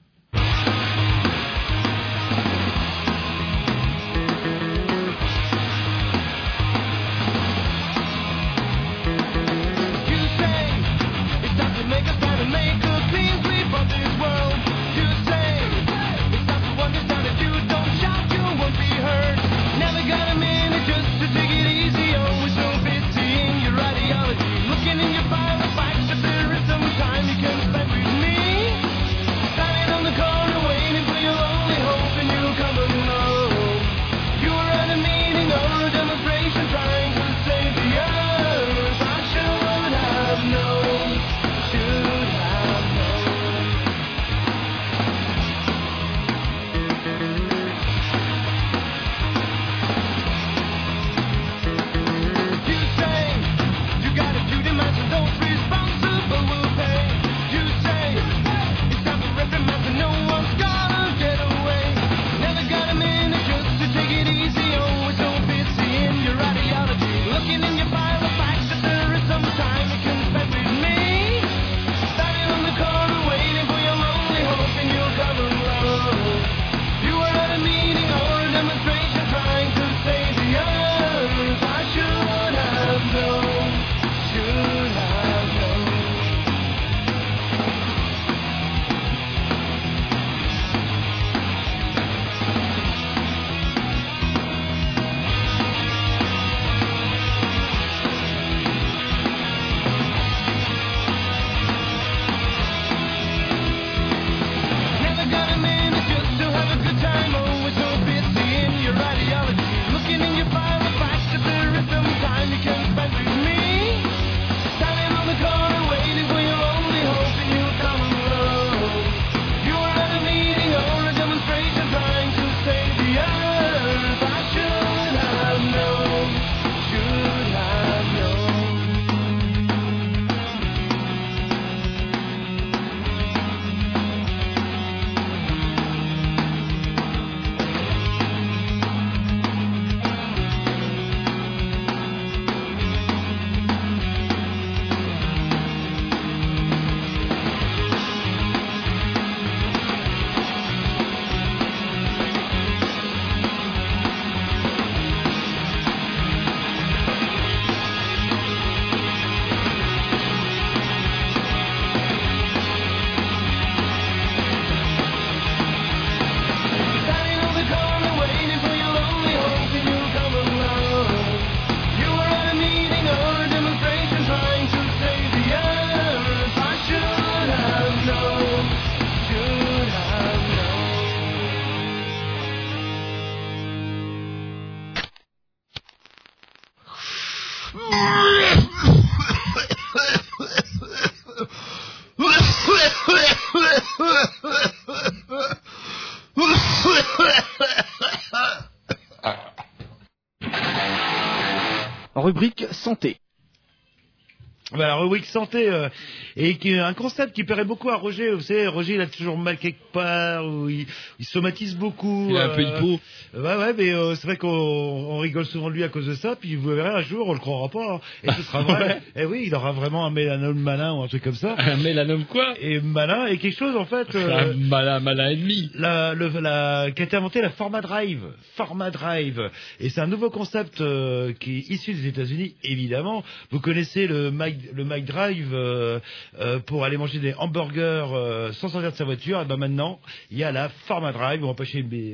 santé. Bah, rubrique santé euh, et qui est un concept qui plairait beaucoup à Roger. Vous savez, Roger il a toujours mal quelque part, ou il, il somatise beaucoup. Il a un peu de peau. Ouais, ouais, mais euh, c'est vrai qu'on on rigole souvent de lui à cause de ça. Puis vous verrez un jour, on le croira pas. hein. et ce sera vrai. et oui, il aura vraiment un mélanome malin ou un truc comme ça. Un mélanome quoi? Et malin et quelque chose en fait. euh, Un malin, malin ennemi. la, le, la, qui a été inventé la Format Drive. Format Drive. Et c'est un nouveau concept euh, qui est issu des États-Unis, évidemment. Vous connaissez le Mac, le Mac Drive euh, euh, pour aller manger des hamburgers euh, sans sortir de sa voiture. Et ben maintenant, il y a la Format Drive. où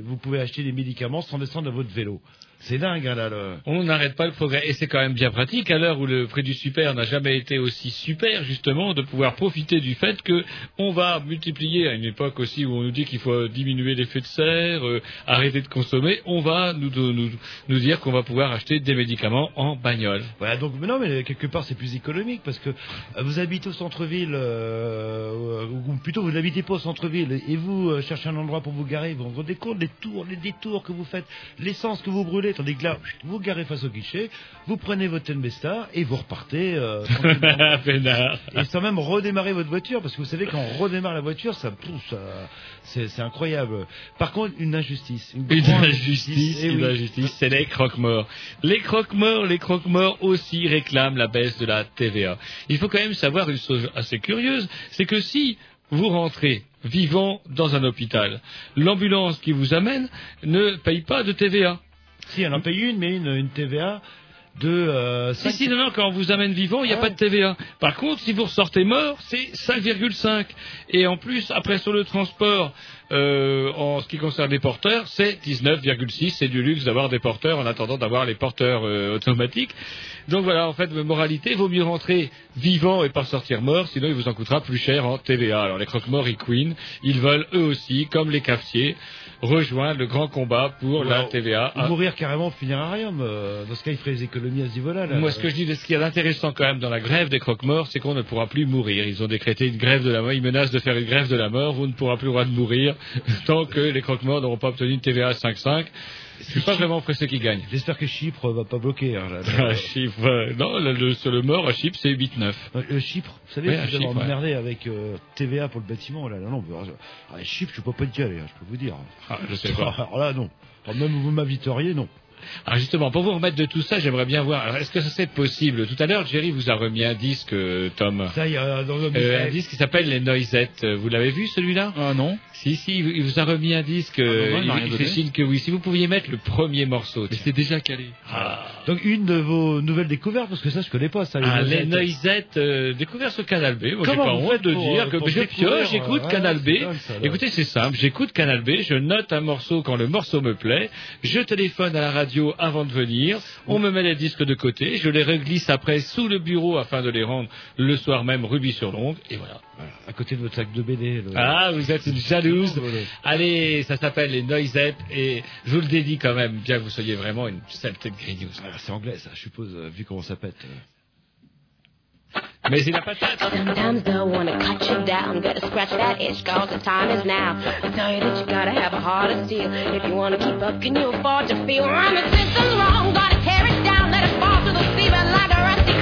vous pouvez acheter des médicaments sans descendre de votre vélo. C'est dingue, hein, là. Le... On n'arrête pas le progrès. Et c'est quand même bien pratique, à l'heure où le prix du super n'a jamais été aussi super, justement, de pouvoir profiter du fait que on va multiplier, à une époque aussi où on nous dit qu'il faut diminuer l'effet de serre, euh, arrêter de consommer, on va nous, nous, nous dire qu'on va pouvoir acheter des médicaments en bagnole. Voilà, donc mais non, mais quelque part c'est plus économique parce que euh, vous habitez au centre-ville, euh, ou plutôt vous n'habitez pas au centre-ville et vous euh, cherchez un endroit pour vous garer, vous vous rendez compte des tours, les détours que vous faites, l'essence que vous brûlez, tandis que là, vous garez face au guichet, vous prenez votre Telmestar et vous repartez euh, et sans même redémarrer votre voiture parce que vous savez quand on redémarre la voiture, ça pousse, c'est incroyable. Par contre, une injustice, une, Une injustice, eh une oui. injustice, c'est les croque-morts. Les croque-morts, les croque-morts aussi réclament la baisse de la TVA. Il faut quand même savoir une chose assez curieuse, c'est que si vous rentrez vivant dans un hôpital, l'ambulance qui vous amène ne paye pas de TVA. Si, elle en paye une, mais une, une TVA de... Euh, Si, si, non, non, quand on vous amène vivant, il n'y a Ah pas de TVA. Par contre, si vous ressortez mort, c'est 5,5. Et en plus, après sur le transport, euh, en ce qui concerne les porteurs, c'est 19,6. C'est du luxe d'avoir des porteurs en attendant d'avoir les porteurs euh, automatiques. Donc voilà, en fait, moralité, vaut mieux rentrer vivant et pas sortir mort, sinon il vous en coûtera plus cher en TVA. Alors les croque-morts et Queen, ils veulent eux aussi, comme les cafetiers, rejoindre le grand combat pour la Ou- TVA. Ou mourir carrément, finir à rien. mais, euh, Dans ce cas, il ferait des économies à ce niveau-là. là. Moi, ce que je dis, ce qu'il y a d'intéressant quand même dans la grève des croque-morts, c'est qu'on ne pourra plus mourir. Ils ont décrété une grève de la mort. Ils menacent de faire une grève de la mort. Vous ne pourrez plus le droit de mourir tant que les croque-morts n'auront pas obtenu une TVA à 5,5. Je suis pas vraiment pressé qu'ils gagnent. J'espère que Chypre va pas bloquer. hein, là, là. À Chypre, euh, non, le, le- mort à Chypre, c'est 8,9. Euh, Le Chypre, vous savez, Ouais, avez Chypre, ouais. avec euh, TVA pour le bâtiment. Là, là, non, ah, Chypre, je peux pas y aller, hein, je peux vous dire. Ah, je sais pas. Alors là, non. Alors, même vous m'inviteriez, non. Alors justement, pour vous remettre de tout ça, j'aimerais bien voir. Est-ce que ça c'est possible? Tout à l'heure, Jerry vous a remis un disque, euh, Tom. Ça, il y a dans le Euh, un disque qui s'appelle Les Noisettes. Euh, Vous l'avez vu celui-là? Ah non. Si, si, il vous a remis un disque. euh, non, il m'a il il fait signe que oui. Si vous pouviez mettre le premier morceau. Mais c'est déjà calé. Ah. Donc, une de vos nouvelles découvertes, parce que ça, je connais pas, ça. Ah, les noisettes. noisettes euh, découvertes sur Canal B. Moi, j'ai Comment pas vous honte de pour, dire euh, que je pioche, j'écoute euh, Canal B. c'est. Écoutez, c'est simple, j'écoute Canal B, je note un morceau quand le morceau me plaît, je téléphone à la radio avant de venir, on me met les disques de côté, je les reglisse après sous le bureau afin de les rendre le soir même rubis sur l'ongle, et voilà. Voilà, à côté de votre sac de BD. le- Ah, vous êtes une jalouse. Allez, ça s'appelle les Noisettes, et je vous le dédie quand même, bien que vous soyez vraiment une de grignouse. Ah, c'est anglais, ça, je suppose, euh, vu comment ça pète. Mais pas de tête. Sometimes I wanna cut you down, gotta scratch that itch, cause the time is now. I tell you that you gotta have a heart of steel. If you wanna keep up, can you afford to feel? Run the system's wrong, gotta tear it down, let it fall to the sea, but like a rusty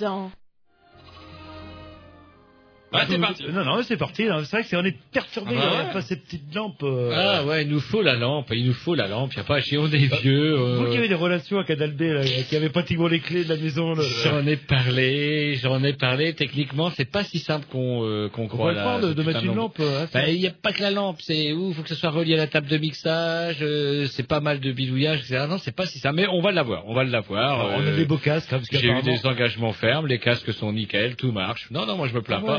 paysan. Ah, c'est parti. Non, non, c'est parti. C'est vrai que c'est on est perturbé. Ah, bah ouais. pas ces petites lampes. euh, Ah ouais, il nous faut la lampe, il nous faut la lampe, il n'y a pas à chier, on est vieux. euh, Vous qui avez des relations avec Adalbé, là, qui avait pratiquement les clés de la maison. là. J'en ai parlé, j'en ai parlé. Techniquement, c'est pas si simple qu'on euh, qu'on On croit là. de, de mettre une lampe. euh, Il n'y a pas que la lampe, c'est où faut que ce soit relié à la table de mixage, euh, c'est pas mal de bidouillage, etc. Non, c'est pas si ça, mais on va l'avoir, on va l'avoir. Alors, on a des beaux casques, hein, parce J'ai eu des engagements fermes, les casques sont nickel, tout marche. Non, non, moi je me plains Ah pas.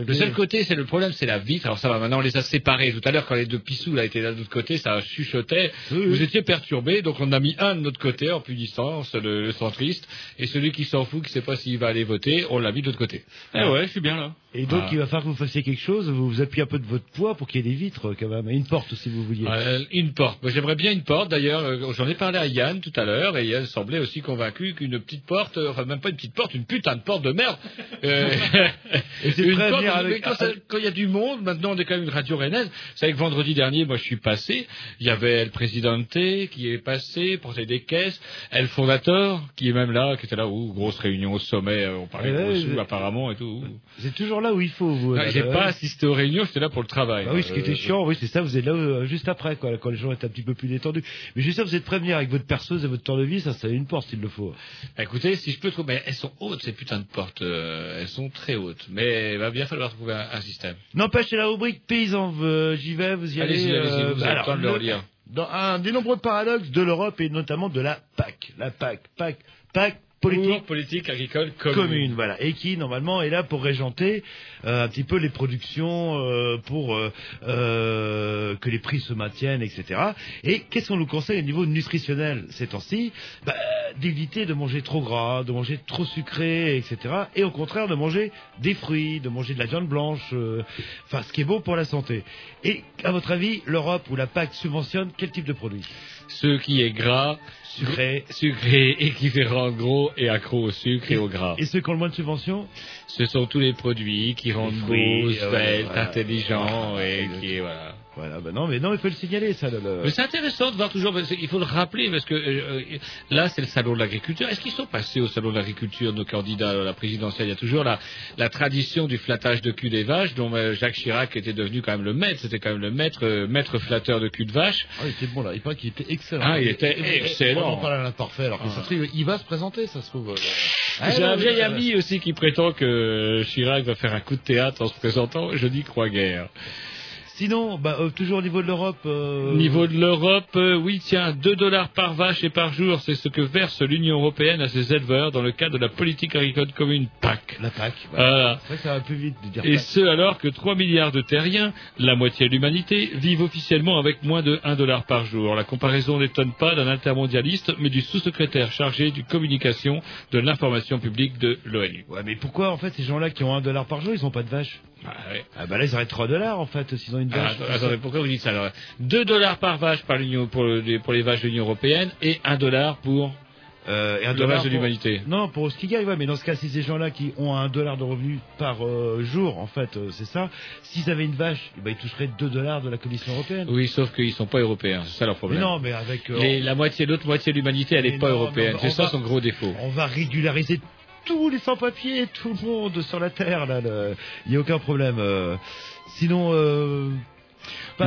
Le- seul côté, c'est le problème, c'est la vitre. Alors ça va, maintenant on les a séparés. Tout à l'heure, quand les deux pissous là étaient là de l'autre côté, ça chuchotait. Vous étiez perturbés, donc on a mis un de notre côté en punissance, le, le centriste, et celui qui s'en fout, qui sait pas s'il va aller voter, on l'a mis de l'autre côté. Eh ouais, je suis bien là. Et donc, Ah. il va falloir que vous fassiez quelque chose, vous vous appuyez un peu de votre poids pour qu'il y ait des vitres, quand même. Et une porte, si vous vouliez. Euh, une porte. Moi, J'aimerais bien une porte. D'ailleurs, euh, j'en ai parlé à Yann tout à l'heure, et Yann semblait aussi convaincu qu'une petite porte, euh, enfin même pas une petite porte, une putain de porte de merde. Euh, Et c'est une prêt à porte, venir mais avec- quand ça- il y a du monde, maintenant on est quand même une radio rennaise. C'est vrai que vendredi dernier, moi je suis passé, il y avait le président qui est passé, portait des caisses, El Fondator qui est même là, qui était là, ouh, grosse réunion au sommet, euh, on parlait Ouais, gros ouais, sous apparemment et tout. Êtes toujours là où il faut, vous. J'ai pas assisté aux réunions, j'étais là pour le travail. Bah oui, ce qui Euh, était chiant, oui, c'est ça, vous êtes là euh, juste après, quoi, quand les gens étaient un petit peu plus détendus. Mais je sais, vous êtes prêt à venir avec votre perceuse et votre tournevis, ça, c'est une porte s'il le faut. Écoutez, si je peux trouver, mais elles sont hautes ces putains de portes, euh, elles sont très hautes, mais va bien falloir trouver un, un système. N'empêche, c'est la rubrique paysan, euh, j'y vais, vous y allez. Allez-y, allez-y, vous bah, avez le temps de le le- relire. Dans un des nombreux paradoxes de l'Europe et notamment de la PAC. La PAC, PAC, PAC, politique politique agricole commune. commune, voilà, et qui normalement est là pour régenter euh, un petit peu les productions, euh, pour euh, euh, que les prix se maintiennent, etc. Et qu'est-ce qu'on nous conseille au niveau nutritionnel ces temps-ci? Bah, D'éviter de manger trop gras, de manger trop sucré, etc. Et au contraire de manger des fruits, de manger de la viande blanche, euh, enfin ce qui est bon pour la santé. Et à votre avis, l'Europe ou la PAC subventionne quel type de produit Ce qui est gras, Sucré. sucré et qui fait rendre gros et accro au sucre et au gras. Et ceux qui ont le moins de subventions Ce sont tous les produits qui rendent beaux, euh, sveltes, voilà. intelligents Voilà. et qui, voilà. Voilà, bah non, mais non, il faut le signaler, ça. Le, le- Mais c'est intéressant de voir toujours, qu'il faut le rappeler, parce que euh, là, c'est le salon de l'agriculture. Est-ce qu'ils sont passés au salon de l'agriculture, nos candidats à la présidentielle? Il y a toujours la, la tradition du flattage de cul des vaches, dont euh, Jacques Chirac était devenu quand même le maître. C'était quand même le maître, euh, maître flatteur de cul de vache. Ah, il était bon là, il paraît qu'il était excellent. Ah, il était excellent. On parle à l'imparfait, alors que Ah. ça se trouve, il va se présenter, ça se trouve. J'ai Ah, un vieil ami aussi qui prétend que Chirac va faire un coup de théâtre en se présentant. Je n'y crois guère. Sinon, bah, euh, toujours au niveau de l'Europe. euh, Au niveau de l'Europe, euh, oui, tiens, 2 dollars par vache et par jour, c'est ce que verse l'Union européenne à ses éleveurs dans le cadre de la politique agricole commune PAC. La PAC. Voilà. Vrai que ça va plus vite de dire Et PAC. ce, alors que 3 milliards de terriens, la moitié de l'humanité, vivent officiellement avec moins de 1 dollar par jour. La comparaison n'étonne pas d'un intermondialiste, mais du sous-secrétaire chargé du communication de l'information publique de l'ONU. Ouais, mais pourquoi, en fait, ces gens-là qui ont un dollar par jour, ils ont pas de vache? Ah, ouais. Ah, bah là, ils auraient 3 dollars, en fait, s'ils ont une Ah, vache. attends- attendez, pourquoi vous dites ça alors 2 dollars par vache par l'Union pour, le- pour les vaches de l'Union européenne et 1 dollar pour Euh, et un le dollar de pour- l'humanité. Non, pour ce qui gagne, ouais, mais dans ce cas, si ces gens-là qui ont un dollar de revenus par euh, jour, en fait, euh, c'est ça, s'ils avaient une vache, eh ben, ils toucheraient 2 dollars de la Commission européenne. Oui, sauf qu'ils sont pas européens, c'est ça leur Mais problème. non, mais avec... euh, Les- la moitié, l'autre moitié de l'humanité, elle Mais n'est pas non, européenne. mais C'est ça va- son gros défaut. On va régulariser tous les sans-papiers, tout le monde sur la Terre, là. le- Il n'y a aucun problème. euh. Sinon, euh,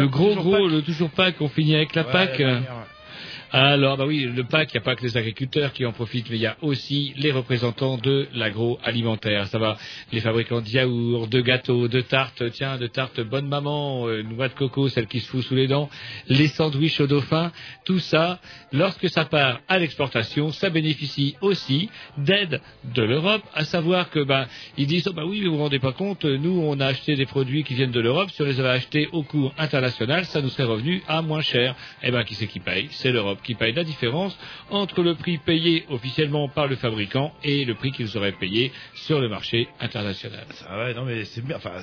le gros gros, le toujours pas qu'on finit avec la PAC. Alors, bah oui, le PAC, il n'y a pas que les agriculteurs qui en profitent, mais il y a aussi les représentants de l'agroalimentaire. Ça va, les fabricants de yaourts, de gâteaux, de tartes, tiens, de tartes bonne maman, euh, noix de coco, celle qui se fout sous les dents, les sandwichs au dauphin, tout ça, lorsque ça part à l'exportation, ça bénéficie aussi d'aide de l'Europe, à savoir que, bah, ils disent, oh, bah oui, mais vous vous rendez pas compte, nous, on a acheté des produits qui viennent de l'Europe, si on les avait achetés au cours international, ça nous serait revenu à moins cher. Eh ben, qui c'est qui paye? C'est l'Europe qui paye la différence entre le prix payé officiellement par le fabricant et le prix qu'ils auraient payé sur le marché international. Ah ouais, non, mais c'est bien. Enfin,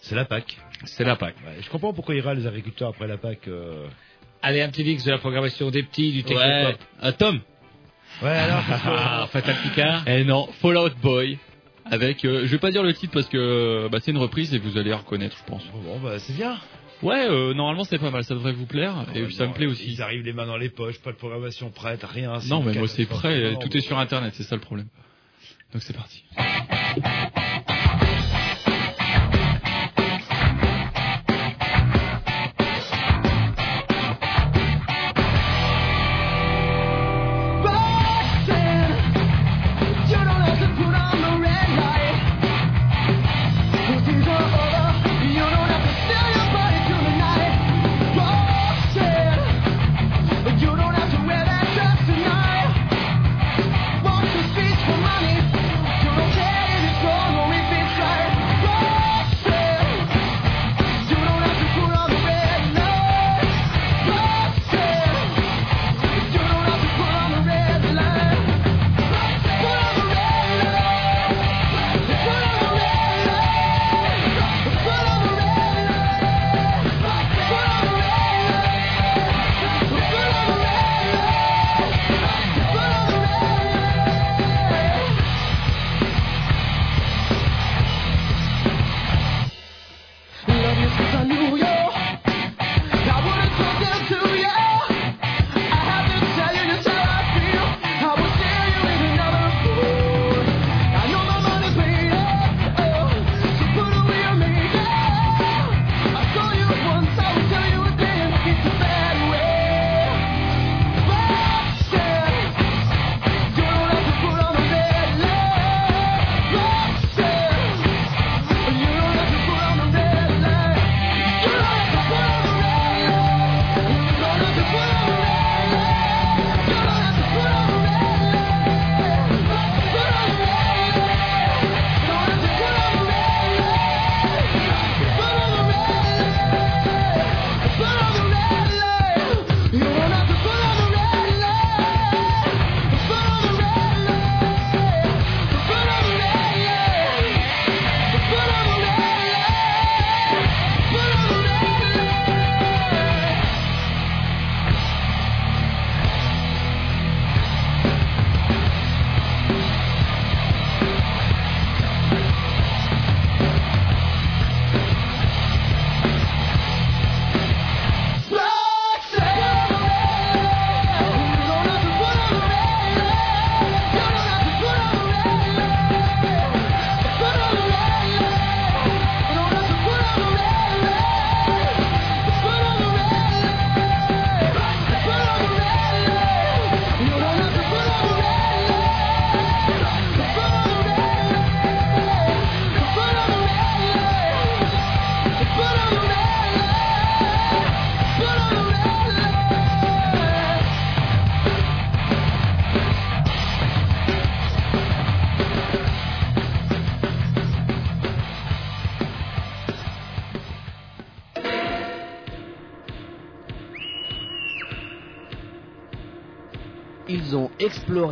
c'est la PAC. C'est la PAC. Ouais, je comprends pourquoi râlent les agriculteurs après la PAC. euh. Allez, un petit mix de la programmation des petits, du Ouais, Technopop. euh, Tom. Ouais, alors. Ah, Fatal Picard. Eh non, Fallout Boy. Avec, euh, je vais pas dire le titre parce que bah, c'est une reprise et vous allez reconnaître, je pense. Bon, bah, c'est bien. Ouais, euh, normalement c'est pas mal, ça devrait vous plaire et puis ça me plaît aussi. Ils arrivent les mains dans les poches, pas de programmation prête, rien. Non, mais moi c'est prêt, tout est sur internet, c'est ça le problème. Donc c'est parti.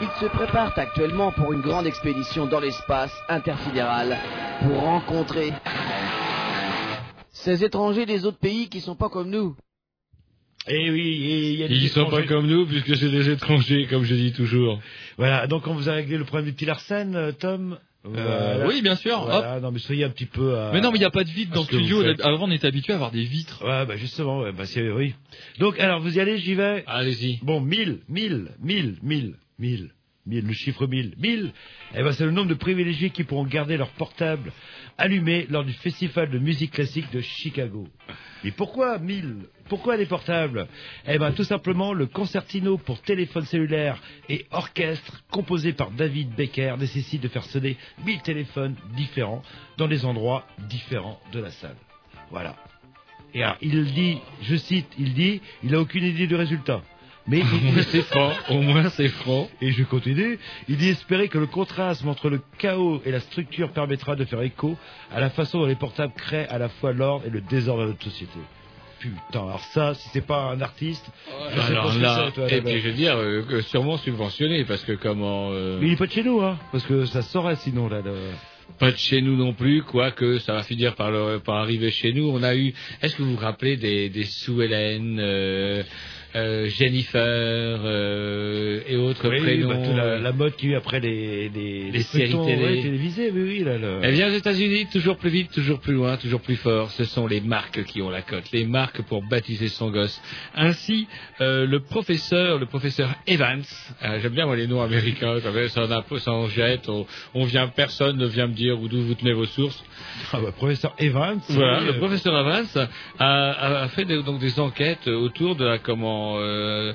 ils se préparent actuellement pour une grande expédition dans l'espace intersidéral pour rencontrer ces étrangers des autres pays qui sont pas comme nous. Et oui, et il y a des Ils sont pas étrangers. comme nous, puisque c'est des étrangers, comme je dis toujours. Voilà, donc on vous a réglé le problème du petit Larsen, euh, Tom? Voilà. oui, bien sûr, Voilà, non, mais soyez un petit peu. à- Mais non, mais il n'y a pas de vitre dans le studio. Avant, on était habitué à avoir des vitres. Ouais, bah justement, ouais, bah c'est oui. Donc, alors, vous y allez, j'y vais? Allez-y. Bon, 1000, 1000, 1000, 1000, 1000, 1000, le chiffre 1000, 1000, eh ben c'est le nombre de privilégiés qui pourront garder leur portable allumé lors du festival de musique classique de Chicago. Mais pourquoi 1000 Pourquoi les portables? Eh ben tout simplement le concertino pour téléphone cellulaire et orchestre composé par David Becker nécessite de faire sonner 1000 téléphones différents dans des endroits différents de la salle. Voilà. Et il dit, je cite, il dit, il n'a aucune idée du résultat. Mais Au moins, c'est franc. Au moins, c'est franc. Et je continue. Il dit espérer que le contraste entre le chaos et la structure permettra de faire écho à la façon dont les portables créent à la fois l'ordre et le désordre de notre société. putain, alors ça, si c'est pas un artiste, pas Alors là, toi, et puis je veux dire, euh, sûrement subventionné, parce que comment... euh, Mais il est pas de chez nous, hein, parce que ça saurait sinon, là. le- Pas de chez nous non plus, quoique ça va finir par, le- par arriver chez nous. On a eu, est-ce que vous vous rappelez des, des Sue Ellen, euh, euh, Jennifer euh, et autres Oui, prénoms bah, toute la, la mode qui y a eu après les, les, Les séries télé. ouais, télévisées, oui, oui, là, le- Eh bien, aux États-Unis, toujours plus vite, toujours plus loin, toujours plus fort, ce sont les marques qui ont la cote, les marques pour baptiser son gosse. Ainsi, le professeur, le professeur Evans, j'aime bien moi les noms américains, ça, en a- ça jette, on, on vient, personne ne vient me dire où d'où vous tenez vos sources. Ah bah, professeur Evans. Voilà, oui, le euh, professeur Evans a, a- fait des, donc des enquêtes autour de la comment euh,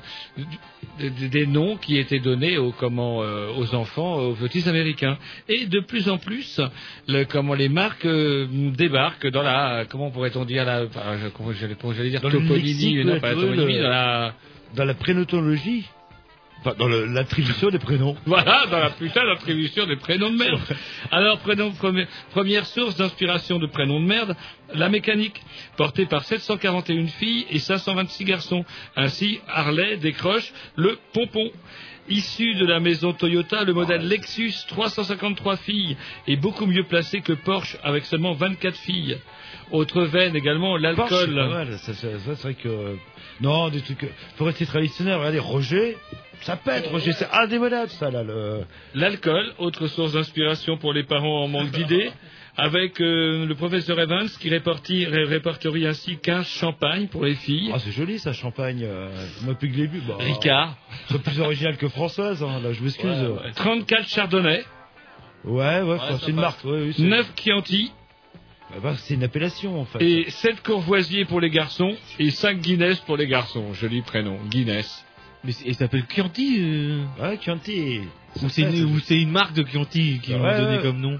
des, noms qui étaient donnés aux comment euh, aux enfants, aux petits américains, et de plus en plus, le, comment les marques euh, débarquent dans la comment pourrait-on dire la comment j'allais dire toponymie, non pas la toponymie, le- dans la dans la prénotologie, enfin, dans l'attribution des prénoms. Voilà, dans la putain d'attribution des prénoms de merde. Alors, prénom, premi- première source d'inspiration de prénoms de merde, la mécanique, portée par 741 filles et 526 garçons. Ainsi, Harley décroche le pompon. Issu de la maison Toyota, le modèle Lexus, 353 filles, est beaucoup mieux placé que Porsche avec seulement 24 filles. Autre veine également, l'alcool. ça, ça, ça, c'est vrai que... Non, des trucs... Faut rester traditionnel, regardez, Roger, ça pète, Roger, c'est indémodable, ça, là, le... L'alcool, autre source d'inspiration pour les parents en manque d'idées, avec euh, le professeur Evans qui répartit, ré- répertorie ainsi 15 champagnes pour les filles. Ah, c'est joli, ça, champagne, euh, moi, depuis que le début, bah... Ricard. C'est plus original que Françoise, hein, là, je m'excuse. Ouais, ouais. 34 chardonnay, Ouais, ouais, c'est une marque, ouais, oui, c'est... 9 Chianti Bah, bah, c'est une appellation, en fait. et 7 Courvoisier pour les garçons et 5 Guinness pour les garçons. Joli prénom, Guinness. Mais il s'appelle Chianti euh... Ouais, Chianti. Ou c'est une, marque de Chianti qui Ouais, ont donné ouais. comme nom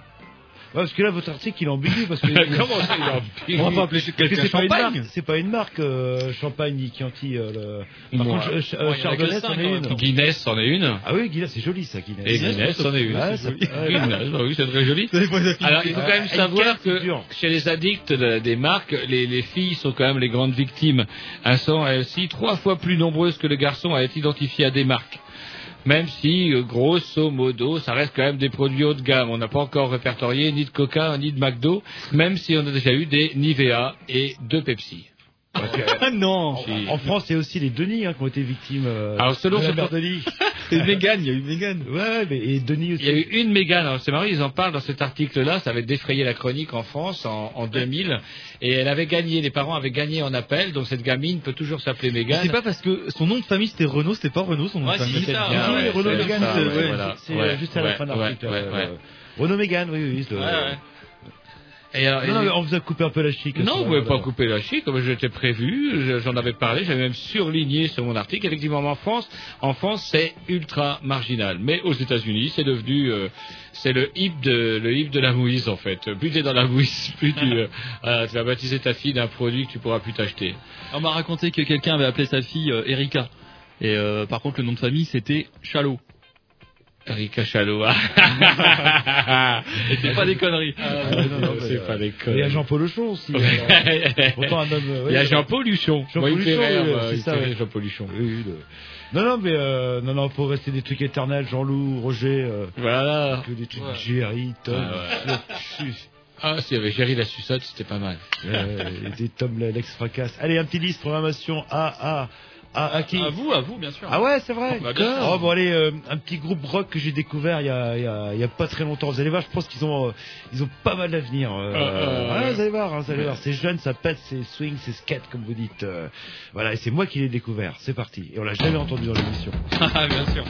parce que là, votre article, il est ambigu, parce que... Comment ça, il est ambigu On va pas appeler Parce que quelqu'un c'est pas une champagne marque, c'est pas une marque euh, champagne ni Chianti. euh, le... Par Moi. contre, euh, euh, Chardonnay, c'en en est une. Guinness en est une. Ah oui, Guinness, c'est joli ça, Guinness. Et Guinness en est une. C'est. Guinness, bah oui, c'est très joli. Alors, il faut quand même Ouais, savoir que chez les addicts de- des marques, les, les filles sont quand même les grandes victimes. Elles sont elles aussi trois fois plus nombreuses que les garçons à être identifiées à des marques. Même si, euh, grosso modo, ça reste quand même des produits haut de gamme. On n'a pas encore répertorié ni de Coca ni de McDo, même si on a déjà eu des Nivea et deux Pepsi. Ah non En France, il y a aussi les Denis hein, qui ont été victimes. euh, Alors, selon de la mère Denis. C'est Mégane, il y a eu Mégane. Ouais, ouais, mais et Denis aussi. Il y a eu une Mégane, alors c'est marrant, ils en parlent dans cet article-là, ça avait défrayé la chronique en France en, en 2000, et elle avait gagné, les parents avaient gagné en appel, donc cette gamine peut toujours s'appeler Mégane. C'est pas parce que son nom de famille c'était Renault, c'était pas Renault son nom Ouais, de famille. c'est ça, bien, ouais, Renaud c'est Mégane, c'est ouais, ouais, voilà. c'est, Ouais, juste à la fin de l'article. ouais, euh, ouais. Renaud Mégane, oui, oui. Ouais. Et alors, Non, non, et- mais on vous a coupé un peu la chic. non, vous pouvez pas couper la chic, comme j'étais prévu, je- j'en avais parlé, j'avais même surligné sur mon article. Effectivement, en France, en France, c'est ultra marginal. Mais aux États-Unis, c'est devenu, euh, c'est le hip de, le hip de la mouise, en fait. Plus t'es dans la mouise, plus tu, euh, euh, tu vas baptiser ta fille d'un produit que tu pourras plus t'acheter. On m'a raconté que quelqu'un avait appelé sa fille euh, Erika. Et euh, par contre, le nom de famille, c'était Chalot. Erika Chalot. Et c'est pas des conneries. Ouais, non, non, c'est euh, pas des Et il y a conneries. Jean-Paul Auchon aussi. Pourtant, un homme. euh, Il y a ouais, Jean-Paul Luchon. Jean-Paul ouais. Jean-Paul Luchon. Oui, oui, le- Non, non, mais euh, non, non, faut rester des trucs éternels. Jean-Loup, Roger, euh, Voilà. que des trucs Ouais. Jerry, Tom, Ah, Ah, s'il y avait Jerry la suçote, c'était pas mal. euh, des Tom l'ex fracasse. Allez, un petit liste programmation A, A, à qui À vous, à vous, bien sûr. Ah ouais, c'est vrai. Bah, bien sûr. Oh bon allez, euh, un petit groupe rock que j'ai découvert il y a, il y, a, il y a pas très longtemps. Vous allez voir, je pense qu'ils ont, euh, ils ont pas mal d'avenir. Euh, Euh, ouais, vous allez voir, hein, vous allez voir. C'est jeune, ça pète, c'est swing, c'est skate comme vous dites. Euh, voilà, et c'est moi qui l'ai découvert. C'est parti. Et on l'a jamais entendu dans l'émission. Ah, bien sûr.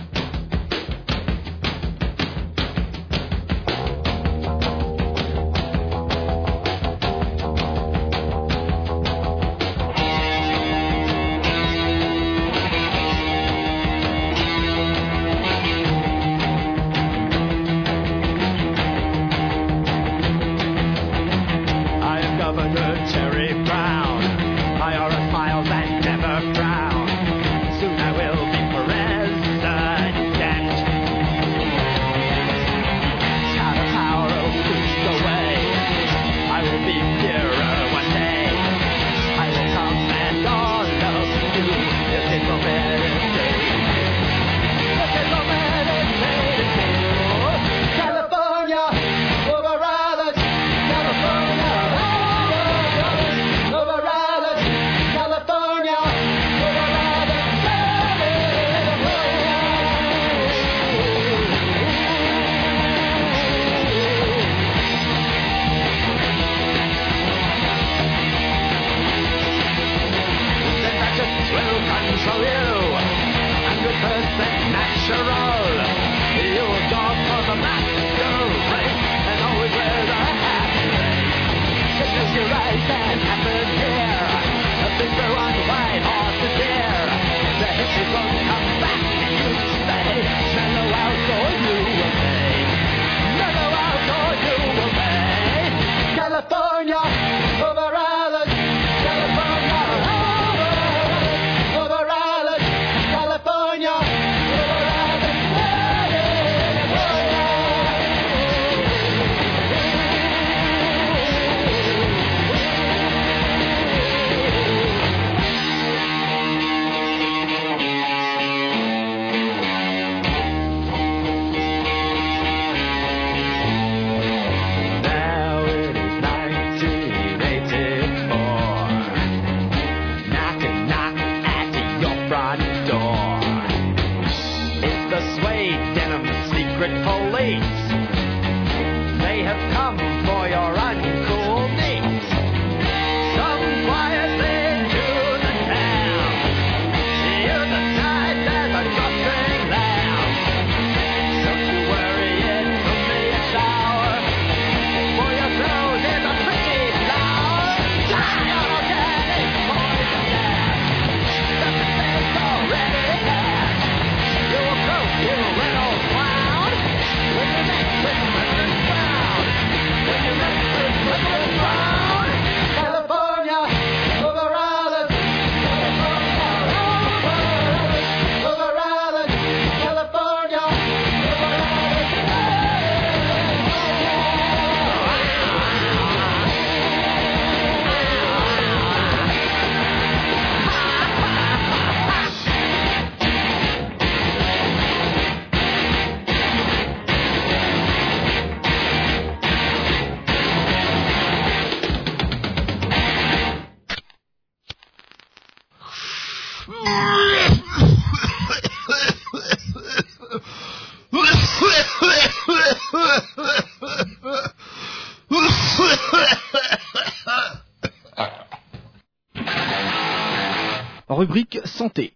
Santé.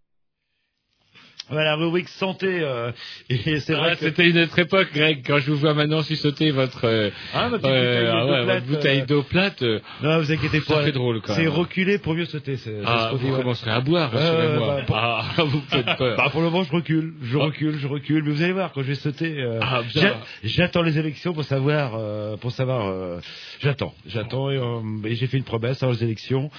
Voilà, rubrique santé. euh, et c'est vrai Ah, que C'était une autre époque, Greg. Quand je vous vois maintenant sucer votre, euh, Ah, ma euh, bouteille ah d'eau ouais, plate, votre bouteille euh, d'eau plate, euh, Non, vous inquiétez pas. drôle quand C'est même. reculer pour mieux sauter. Ah, vous ouais. commencerez à boire, rassurez-moi. bah, pour- Ah, vous faites peur. Bah, pour le moment, je recule, je recule, je recule. Mais vous allez voir, quand je vais sauter, euh, Ah, j'attends les élections pour savoir, euh, pour savoir. euh, j'attends, j'attends et, euh, et j'ai fait une promesse avant les élections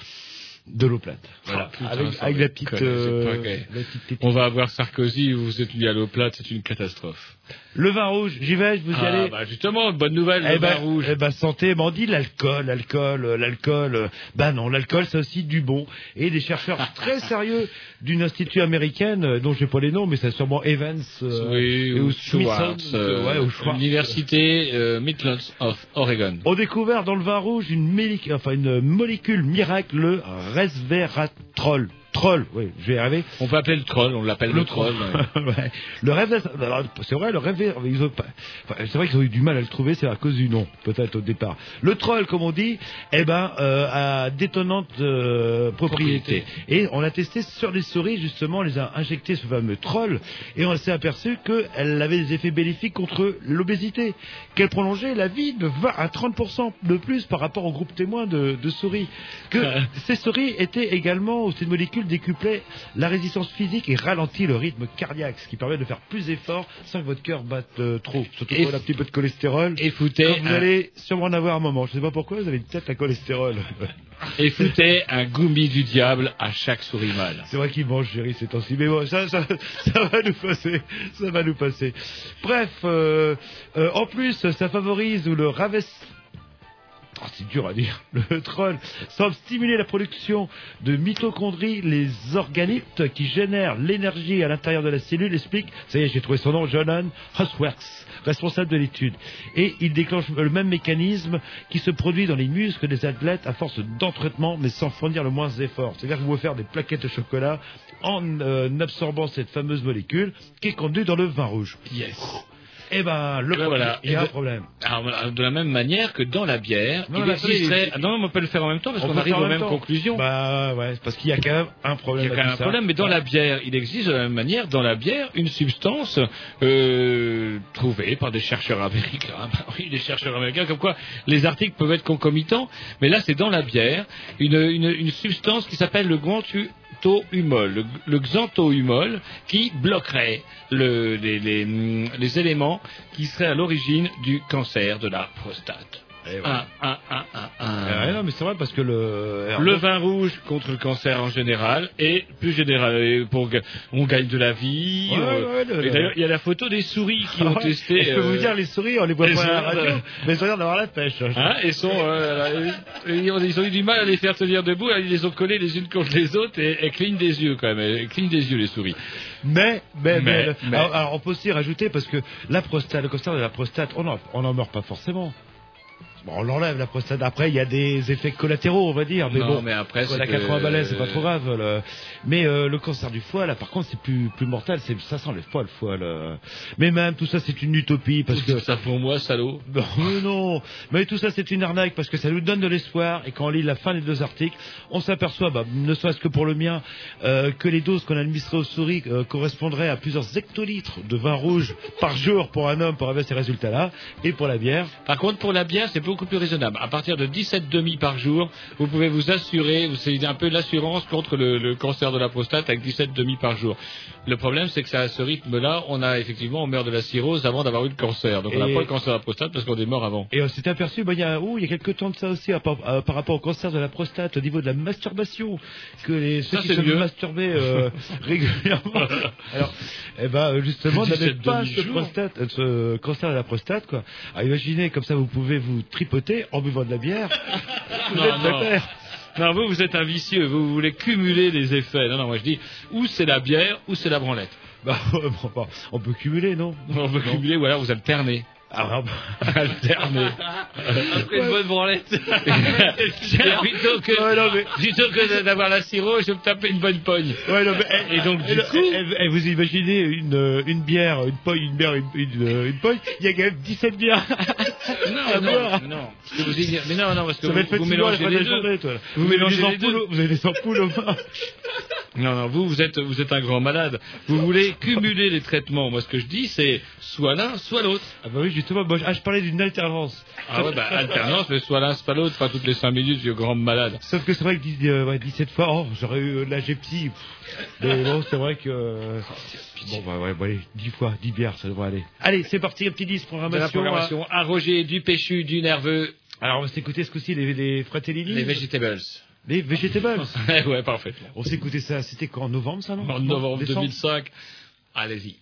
de l'eau plate. Voilà, Ah, putain, avec, avec la petite, euh, la petite tétine. On va avoir Sarkozy, vous êtes à l'eau plate, c'est une catastrophe. Le vin rouge, j'y vais, vous y Ah, allez. bah justement, bonne nouvelle, Eh le ben, vin rouge. eh ben, santé, mais on dit l'alcool, l'alcool, euh, l'alcool. euh, Bah non, l'alcool, c'est aussi du bon. Et des chercheurs très sérieux d'une institut américaine, euh, dont je sais pas les noms, mais c'est sûrement Evans euh, oui, ou Smithson, Schwartz, euh, ouais, euh, ou Schwartz. Université euh, Midlands of Oregon. ont découvert dans le vin rouge une, enfin, une molécule miracle, le resveratrol. Troll, oui, je vais y arriver. On peut appeler le troll, on l'appelle le, troll. ouais. Ouais. Le rêve, alors, c'est vrai, le rêve, ils ont pas- enfin, c'est vrai qu'ils ont eu du mal à le trouver, c'est à cause du nom, peut-être au départ. Le troll, comme on dit, eh ben, euh, a d'étonnantes euh, propriétés. Et on l'a testé sur les souris, justement, on les a injecté ce fameux troll, et on s'est aperçu qu'elle avait des effets bénéfiques contre l'obésité, qu'elle prolongeait la vie de 20 à 30% de plus par rapport au groupe témoin de, de souris, que ces souris étaient également, ou ces molécules décuplaient la résistance physique et ralentit le rythme cardiaque, ce qui permet de faire plus d'efforts sans que votre cœur batte euh, trop. Surtout Et quand on a un petit peu de cholestérol. Et foutez Quand vous un- allez sûrement en avoir un moment. Je sais pas pourquoi, vous avez une tête à cholestérol. Et foutez un goumi du diable à chaque souris mâle. C'est vrai qu'il mange, chérie, ces temps-ci. Mais bon, ça, ça, ça va nous passer. Ça va nous passer. Bref, euh, euh, en plus, ça favorise le ravesse. Oh, c'est dur à dire. Le troll semble stimuler la production de mitochondries, les organites qui génèrent l'énergie à l'intérieur de la cellule, explique, ça y est, j'ai trouvé son nom, Jonan Hoswerks, responsable de l'étude. Et il déclenche le même mécanisme qui se produit dans les muscles des athlètes à force d'entraînement, mais sans fournir le moins d'efforts. C'est-à-dire que vous pouvez faire des plaquettes de chocolat en euh, absorbant cette fameuse molécule qui est contenue dans le vin rouge. Yes. Eh ben, le problème, voilà. il y a un problème. Alors, de la même manière que dans la bière, Non, il existerait... Ah non, on peut le faire en même temps parce On qu'on arrive aux même mêmes conclusions. Bah ouais, parce qu'il y a quand même un problème. Il y a quand même un ça. problème, mais dans la bière, il existe de la même manière, dans la bière, une substance euh, trouvée par des chercheurs américains. Bah oui, des chercheurs américains, comme quoi les articles peuvent être concomitants, mais là c'est dans la bière, une, une, une substance qui s'appelle le le, le xanthohumol, qui bloquerait le, les, les, les éléments qui seraient à l'origine du cancer de la prostate. Et Un, un, un, un, un. Ouais, non, mais c'est vrai parce que le. Le vin rouge contre le cancer en général et plus général et pour on gagne de la vie. Ouais, euh, ouais, le- et le- d'ailleurs, il y a la photo des souris qui ont Ouais. testé. Et je peux euh, vous dire, les souris, on les voit pas à la souris, radio, euh, mais ils ont l'air d'avoir la pêche. Hein, et sont, euh, ils, ont, ils ont eu du mal à les faire tenir debout, ils les ont collés les unes contre les autres et elles clignent des yeux quand même, elles clignent des yeux les souris. Mais, mais, mais, Alors, alors, on peut aussi rajouter parce que la prostate, le cancer de la prostate, on n'en on en meurt pas forcément. Bon, on l'enlève la prostate. Après, il y a des effets collatéraux, on va dire. Mais Non, bon, mais après, la c'est 80 que- balais, c'est pas trop grave. le- Mais euh, le cancer du foie, là, par contre, c'est plus plus mortel. C'est ça s'enlève pas le foie. là. Mais même tout ça, c'est une utopie parce que Ça pour moi, salaud. non, mais non, mais tout ça c'est une arnaque parce que ça nous donne de l'espoir et quand on lit la fin des deux articles, on s'aperçoit, bah, ne serait-ce que pour le mien, euh, que les doses qu'on administrait aux souris euh, correspondraient à plusieurs hectolitres de vin rouge par jour pour un homme pour avoir ces résultats-là et pour la bière. Par contre, pour la bière, c'est beaucoup plus raisonnable. À partir de 17 demi par jour, vous pouvez vous assurer, c'est un peu l'assurance contre le, le cancer de la prostate avec 17 demi par jour. Le problème, c'est que ça, à ce rythme-là, on a effectivement, on meurt de la cirrhose avant d'avoir eu le cancer. Donc on n'a pas le cancer de la prostate parce qu'on est mort avant. Et on s'est aperçu, bah, il y a, il y a quelques temps de ça aussi, à par, à- par rapport au cancer de la prostate, au niveau de la masturbation, que les, ceux Ça, qui se masturbaient euh, régulièrement, alors, eh ben, justement, n'avaient 17 pas ce, prostate, ce cancer de la prostate, quoi. Alors, imaginez, comme ça, vous pouvez vous tripoter en buvant de la bière. Vous Non, êtes non. Non, vous, vous êtes un vicieux, vous, voulez cumuler les effets. Non, non, moi je dis, ou c'est la bière, ou c'est la branlette. Bah, on peut cumuler, non? On peut cumuler, ou alors vous alternez. Ah, Alterner. Après une bonne branlette. plutôt que, Ouais, non, mais- plutôt que d'avoir la sirop, je vais me taper une bonne pogne. Ouais, non, mais, eh, Et donc, du coup- eh, vous imaginez une, euh, une bière, une pogne, une bière, une, une, euh, une pogne, il y a quand même 17 bières. Non, non, non. Que vous y- mais non, non, parce que Ça vous, vous mélangez les deux. journée, toi. Vous avez mélangez les deux. au- vous avez des ampoules aux mains. Non, non, vous, vous êtes, vous êtes un grand malade. Vous voulez cumuler les traitements. Moi, ce que je dis, c'est soit l'un, soit l'autre. Ah bah oui, justement, moi, je- ah, je parlais d'une alternance. Ah ouais, bah, alternance, mais soit l'un, soit l'autre. Pas toutes les cinq minutes, vieux grand malade. Sauf que c'est vrai que dix- euh, ouais, 17 fois, oh, j'aurais eu euh, l'âge psy. Mais bon, c'est vrai que... euh, Bon, bah ouais, bon, allez, 10 fois, 10 bières, ça devrait aller. Allez, c'est parti, un petit 10, De la programmation. programmation à Roger, du péchu, du nerveux. Alors, on va s'écouter ce coup-ci, les, les Fratellini. les vegetables. Les Vegetables. ouais, parfaitement. on s'écoutait ça, c'était quand En novembre, ça, non? En novembre Décembre? 2005. Allez-y.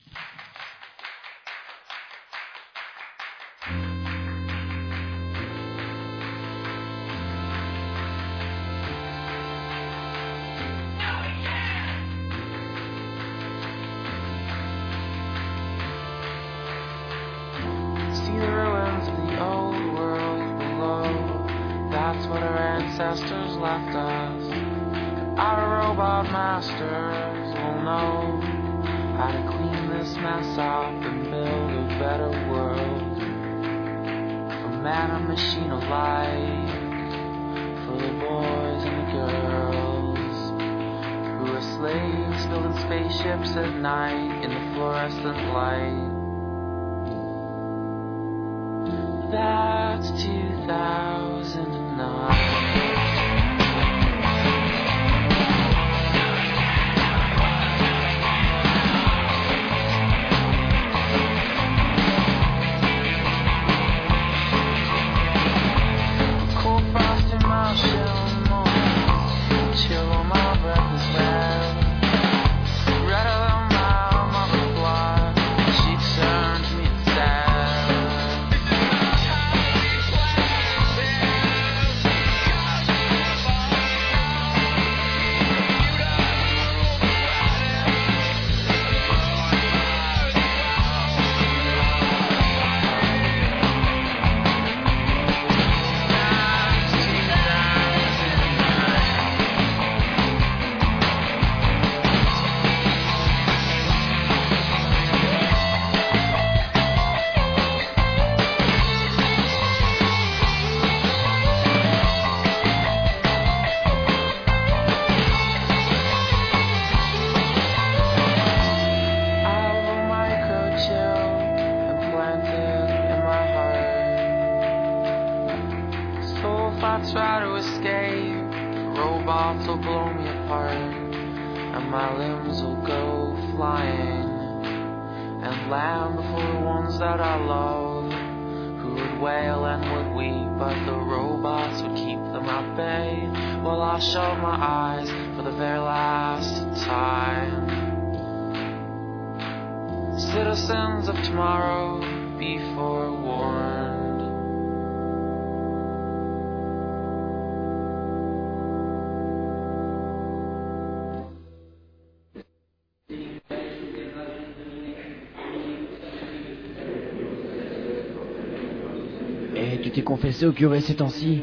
Confessé au curé ces temps-ci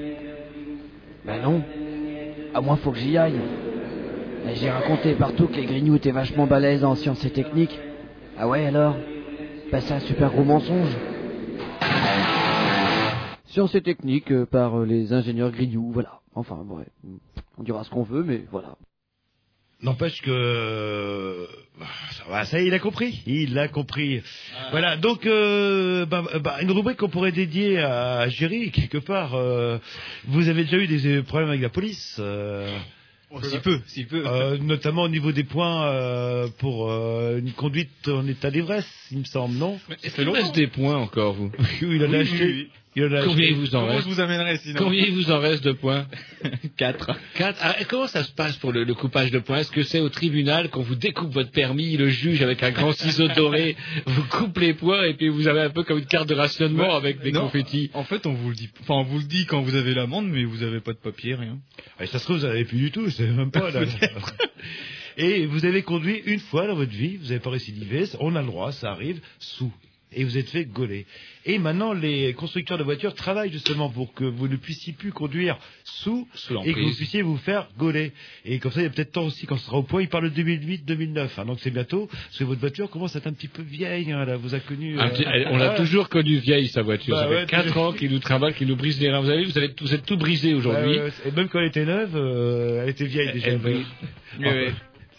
Ben non. À moi, faut que j'y aille. J'ai raconté partout que les grignoux étaient vachement balèzes en sciences et techniques. Ah ouais, alors? Ben c'est un super gros mensonge. Sciences et techniques euh, par euh, les ingénieurs grignoux, voilà. Enfin, ouais. On dira ce qu'on veut, mais voilà. N'empêche que bah, ça va, ça y est, il a compris, il a compris. Voilà, donc euh, bah, bah, une rubrique qu'on pourrait dédier à Géry quelque part. euh, vous avez déjà eu des problèmes avec la police euh, si peu, si peu. euh, notamment au niveau des points euh, pour euh, une conduite en état d'ivresse, il me semble, non? Vous reste des points encore, vous? Oui, il en a Oui, acheté. oui, oui. Il en a Combien il vous en reste je vous amènerai sinon Combien il vous en reste de points 4. Quatre. Ah, et comment ça se passe pour le, le coupage de points? Est-ce que c'est au tribunal qu'on vous découpe votre permis, le juge avec un grand ciseau doré vous coupe les points et puis vous avez un peu comme une carte de rationnement avec des Non. confettis? En fait, on vous le dit. Enfin, on vous le dit quand vous avez l'amende, mais vous avez pas de papier, rien. Ah, ça se trouve, vous n'avez plus du tout, je sais même pas. Là. Et vous avez conduit une fois dans votre vie, vous n'avez pas récidivé, on a le droit, ça arrive, sous. Et vous êtes fait gauler. Et maintenant, les constructeurs de voitures travaillent justement pour que vous ne puissiez plus conduire sous, Sous et que vous puissiez vous faire gauler. Et comme ça, il y a peut-être temps aussi, quand ce sera au point, il parle de 2008-2009. hein, donc c'est bientôt, parce que votre voiture commence à être un petit peu vieille, hein, là, vous a connu... Euh, petit- elle- on l'a ah, toujours connue vieille, sa voiture. Bah ça fait ouais, 4 toujours. ans qu'il nous travaille, qu'il nous brise les reins. Vous avez vu, vous, avez, vous êtes tout brisé aujourd'hui. ouais, et même quand elle était neuve, euh, elle était vieille déjà. Elle oui.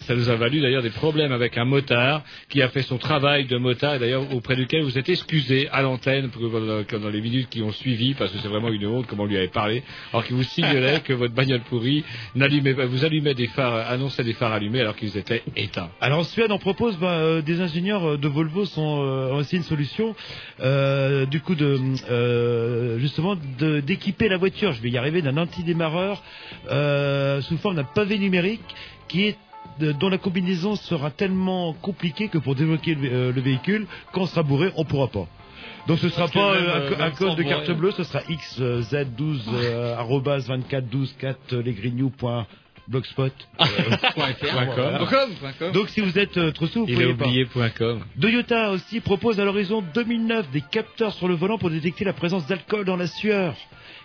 Ça nous a valu d'ailleurs des problèmes avec un motard qui a fait son travail de motard et d'ailleurs auprès duquel vous êtes excusé à l'antenne pendant les minutes qui ont suivi parce que c'est vraiment une honte comme on lui avait parlé alors qu'il vous signalait que votre bagnole pourrie n'allumait pas- vous allumait des phares annonçait des phares allumés alors qu'ils étaient éteints. Alors en Suède, on propose, bah, euh, des ingénieurs euh, de Volvo sont, euh, essayé une solution, euh, du coup de justement d'équiper la voiture. Je vais y arriver d'un antidémarreur sous forme d'un pavé numérique qui est dont la combinaison sera tellement compliquée que pour débloquer le, euh, le véhicule, quand on sera bourré, on pourra pas. Donc ce sera Parce pas même, euh, un, euh, un même code de carte bleue, ce sera XZ12 euh, arrobase 24 12 4 lesgrignoux.blogspot. euh, Point com. voilà. Point com, point com. Donc si vous êtes euh, trop sous, vous pouvez oublié .com. Toyota aussi propose à l'horizon 2009 des capteurs sur le volant pour détecter la présence d'alcool dans la sueur.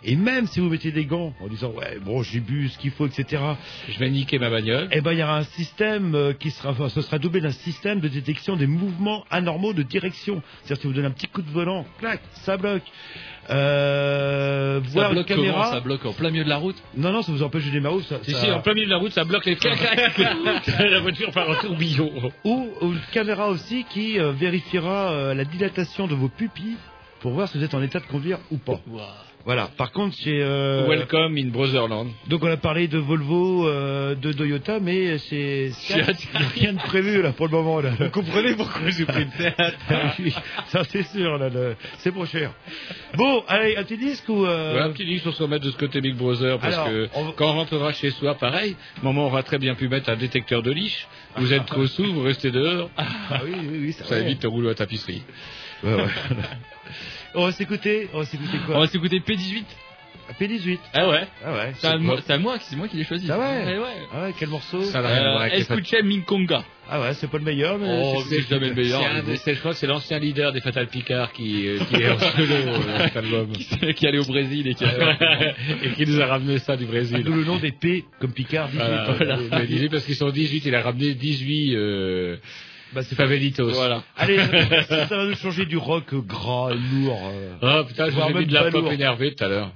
Et même si vous mettez des gants en disant ouais bon j'ai bu ce qu'il faut etc. Je vais niquer ma bagnole. Eh ben il y aura un système euh, qui sera enfin, ce sera doublé d'un système de détection des mouvements anormaux de direction. C'est-à-dire si vous donnez un petit coup de volant, clac, ça bloque. Euh, Ça voir une bloque comment caméra. Ça bloque en plein milieu de la route? Non non ça vous empêche de démarrer. Ça, Si, ça- si, en plein milieu de la route, ça bloque les freins. la voiture part en tourbillon. ou, ou une caméra aussi qui euh, vérifiera euh, la dilatation de vos pupilles pour voir si vous êtes en état de conduire ou pas. Voilà. Par contre, chez euh, Welcome in Brotherland. donc on a parlé de Volvo, euh, de Toyota, mais a rien de prévu là pour le moment. Là. Vous comprenez pourquoi j'ai pris une tête Oui, ça c'est sûr, là, le- c'est trop cher. Bon, allez, un petit disque ou euh, Ouais, un petit disque, on se remettre de ce côté Big Brother, parce Alors, que on quand on rentrera chez soi, pareil, maman aura très bien pu mettre un détecteur de liche. Vous êtes trop sous, vous restez dehors. Ah oui, oui, oui, c'est Ça vrai. évite le rouleau à tapisserie. Ouais, ouais. on va s'écouter, on va s'écouter On quoi va s'écouter P18. P18. Ah ouais Ah ouais. C'est à moi, qui l'ai choisi. Ah ouais. Eh ouais. Ah ouais, quel morceau Ça n'a rien à voir Euh, avec Escuche Minkonga. Ah ouais, c'est pas le meilleur, mais Oh, c'est- jamais le meilleur. C'est je crois que c'est l'ancien leader des Fatal Picard qui, euh, qui est en solo euh, cet album. qui est allé au Brésil et qui a et qui nous a ramené ça du Brésil. D'où le nom des P comme Picard 18. Voilà, voilà. Mais 18 parce qu'ils sont 18, il a ramené 18 euh, Bah, c'est Favelitos. Voilà. Allez, ça, va nous changer du rock gras, lourd. euh. Ah putain, je vous Voire ai mis de la pop énervée tout à l'heure.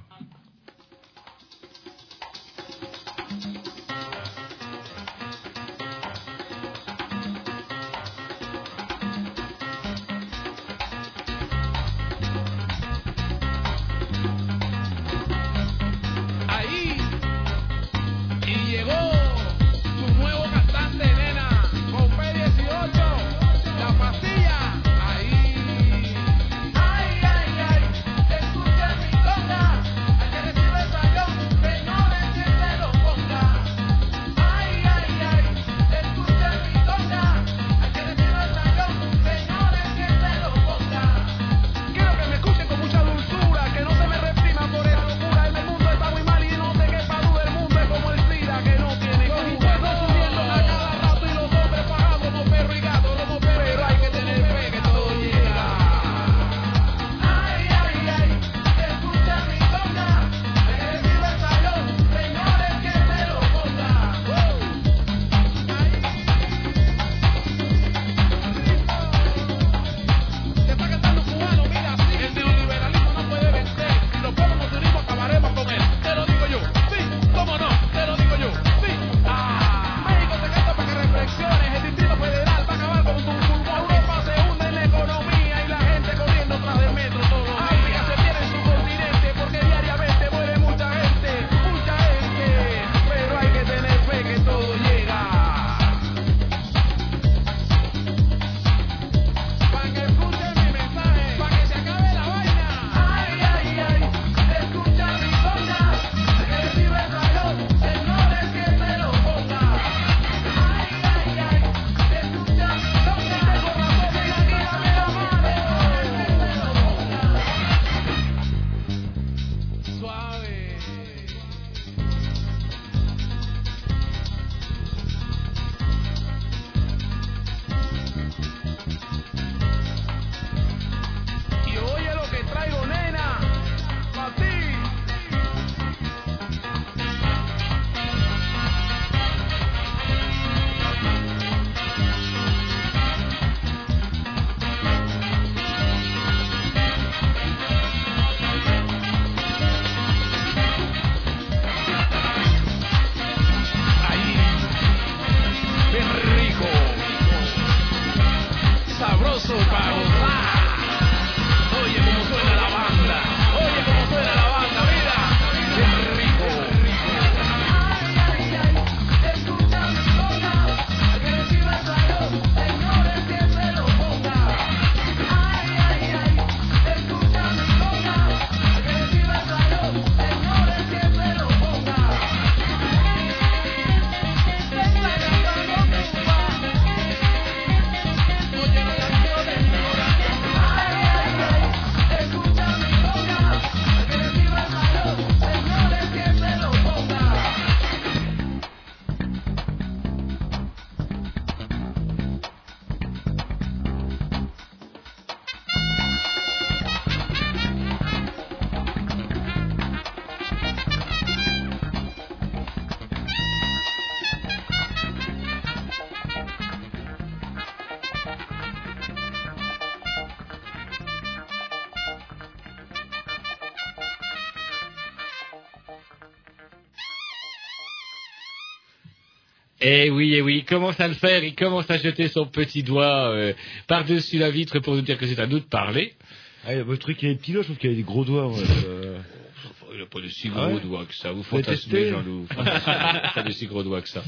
Eh oui, eh oui, il commence à le faire, il commence à jeter son petit doigt euh, par-dessus la vitre pour nous dire que c'est à nous de parler. Ah, votre truc, il y a des petits doigts, je trouve qu'il y a des gros doigts. euh. Il n'a pas de si Ah gros ouais doigts que ça. Vous fantasmez. Jean-Loup. pas de si gros doigts que ça.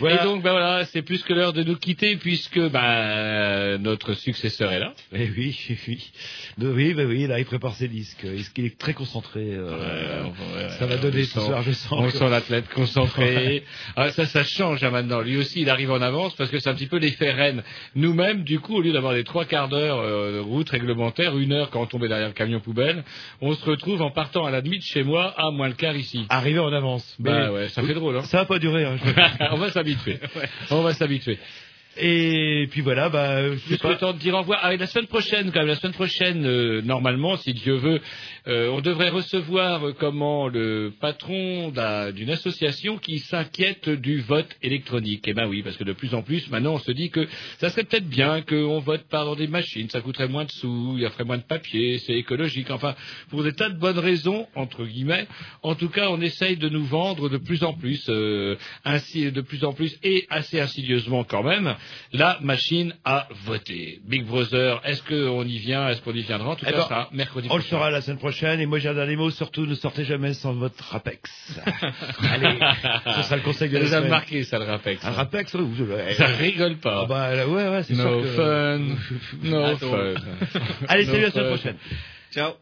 Voilà. Et donc, ben voilà, c'est plus que l'heure de nous quitter puisque ben, notre successeur est là. Eh oui, oui. De- oui, bah oui, là, il prépare ses disques. Est-ce qu'il est très concentré euh, Ça va donner on ce soir, je sens. On que- sent l'athlète concentré. ah, ça, ça change hein, maintenant. Lui aussi, il arrive en avance parce que c'est un petit peu l'effet Rennes. Nous-mêmes, du coup, au lieu d'avoir des trois quarts d'heure euh, de route réglementaire, une heure quand on tombe derrière le camion poubelle, on se retrouve en partant à la demi de chez moi à moins le quart ici. Arrivé en avance. Bah ouais, ça fait drôle. Hein. Ça va pas durer. Hein, je- on va s'habituer. On va s'habituer. Et puis voilà, bah, je Juste pas. le temps de dire au revoir. Ah, et la semaine prochaine, quand même, la semaine prochaine, euh, normalement, si Dieu veut, on devrait recevoir euh, comment le patron d'un- d'une association qui s'inquiète du vote électronique. Eh ben oui, parce que de plus en plus, maintenant, on se dit que ça serait peut-être bien qu'on vote dans des machines, ça coûterait moins de sous, il y ferait moins de papier, c'est écologique. Enfin, pour des tas de bonnes raisons, entre guillemets. En tout cas, on essaye de nous vendre de plus en plus, euh, ainsi de plus en plus et assez insidieusement quand même, la machine à voter. Big Brother, est-ce qu'on y vient, est-ce qu'on y viendra? En tout Eh cas, ben, ça, mercredi On le saura la semaine prochaine. Et moi, j'ai un dernier mot. Surtout, ne sortez jamais sans votre Rapex. Allez, ce sera le conseil de Ça la nous a semaine. marqué, ça, le Rapex. Un Rapex, oui, vous- eh, Ça rigole pas. Ah bah, là, ouais, ouais, c'est No sûr que... fun. No Attends. fun. Allez, No salut, à la semaine fun. prochaine. Ciao.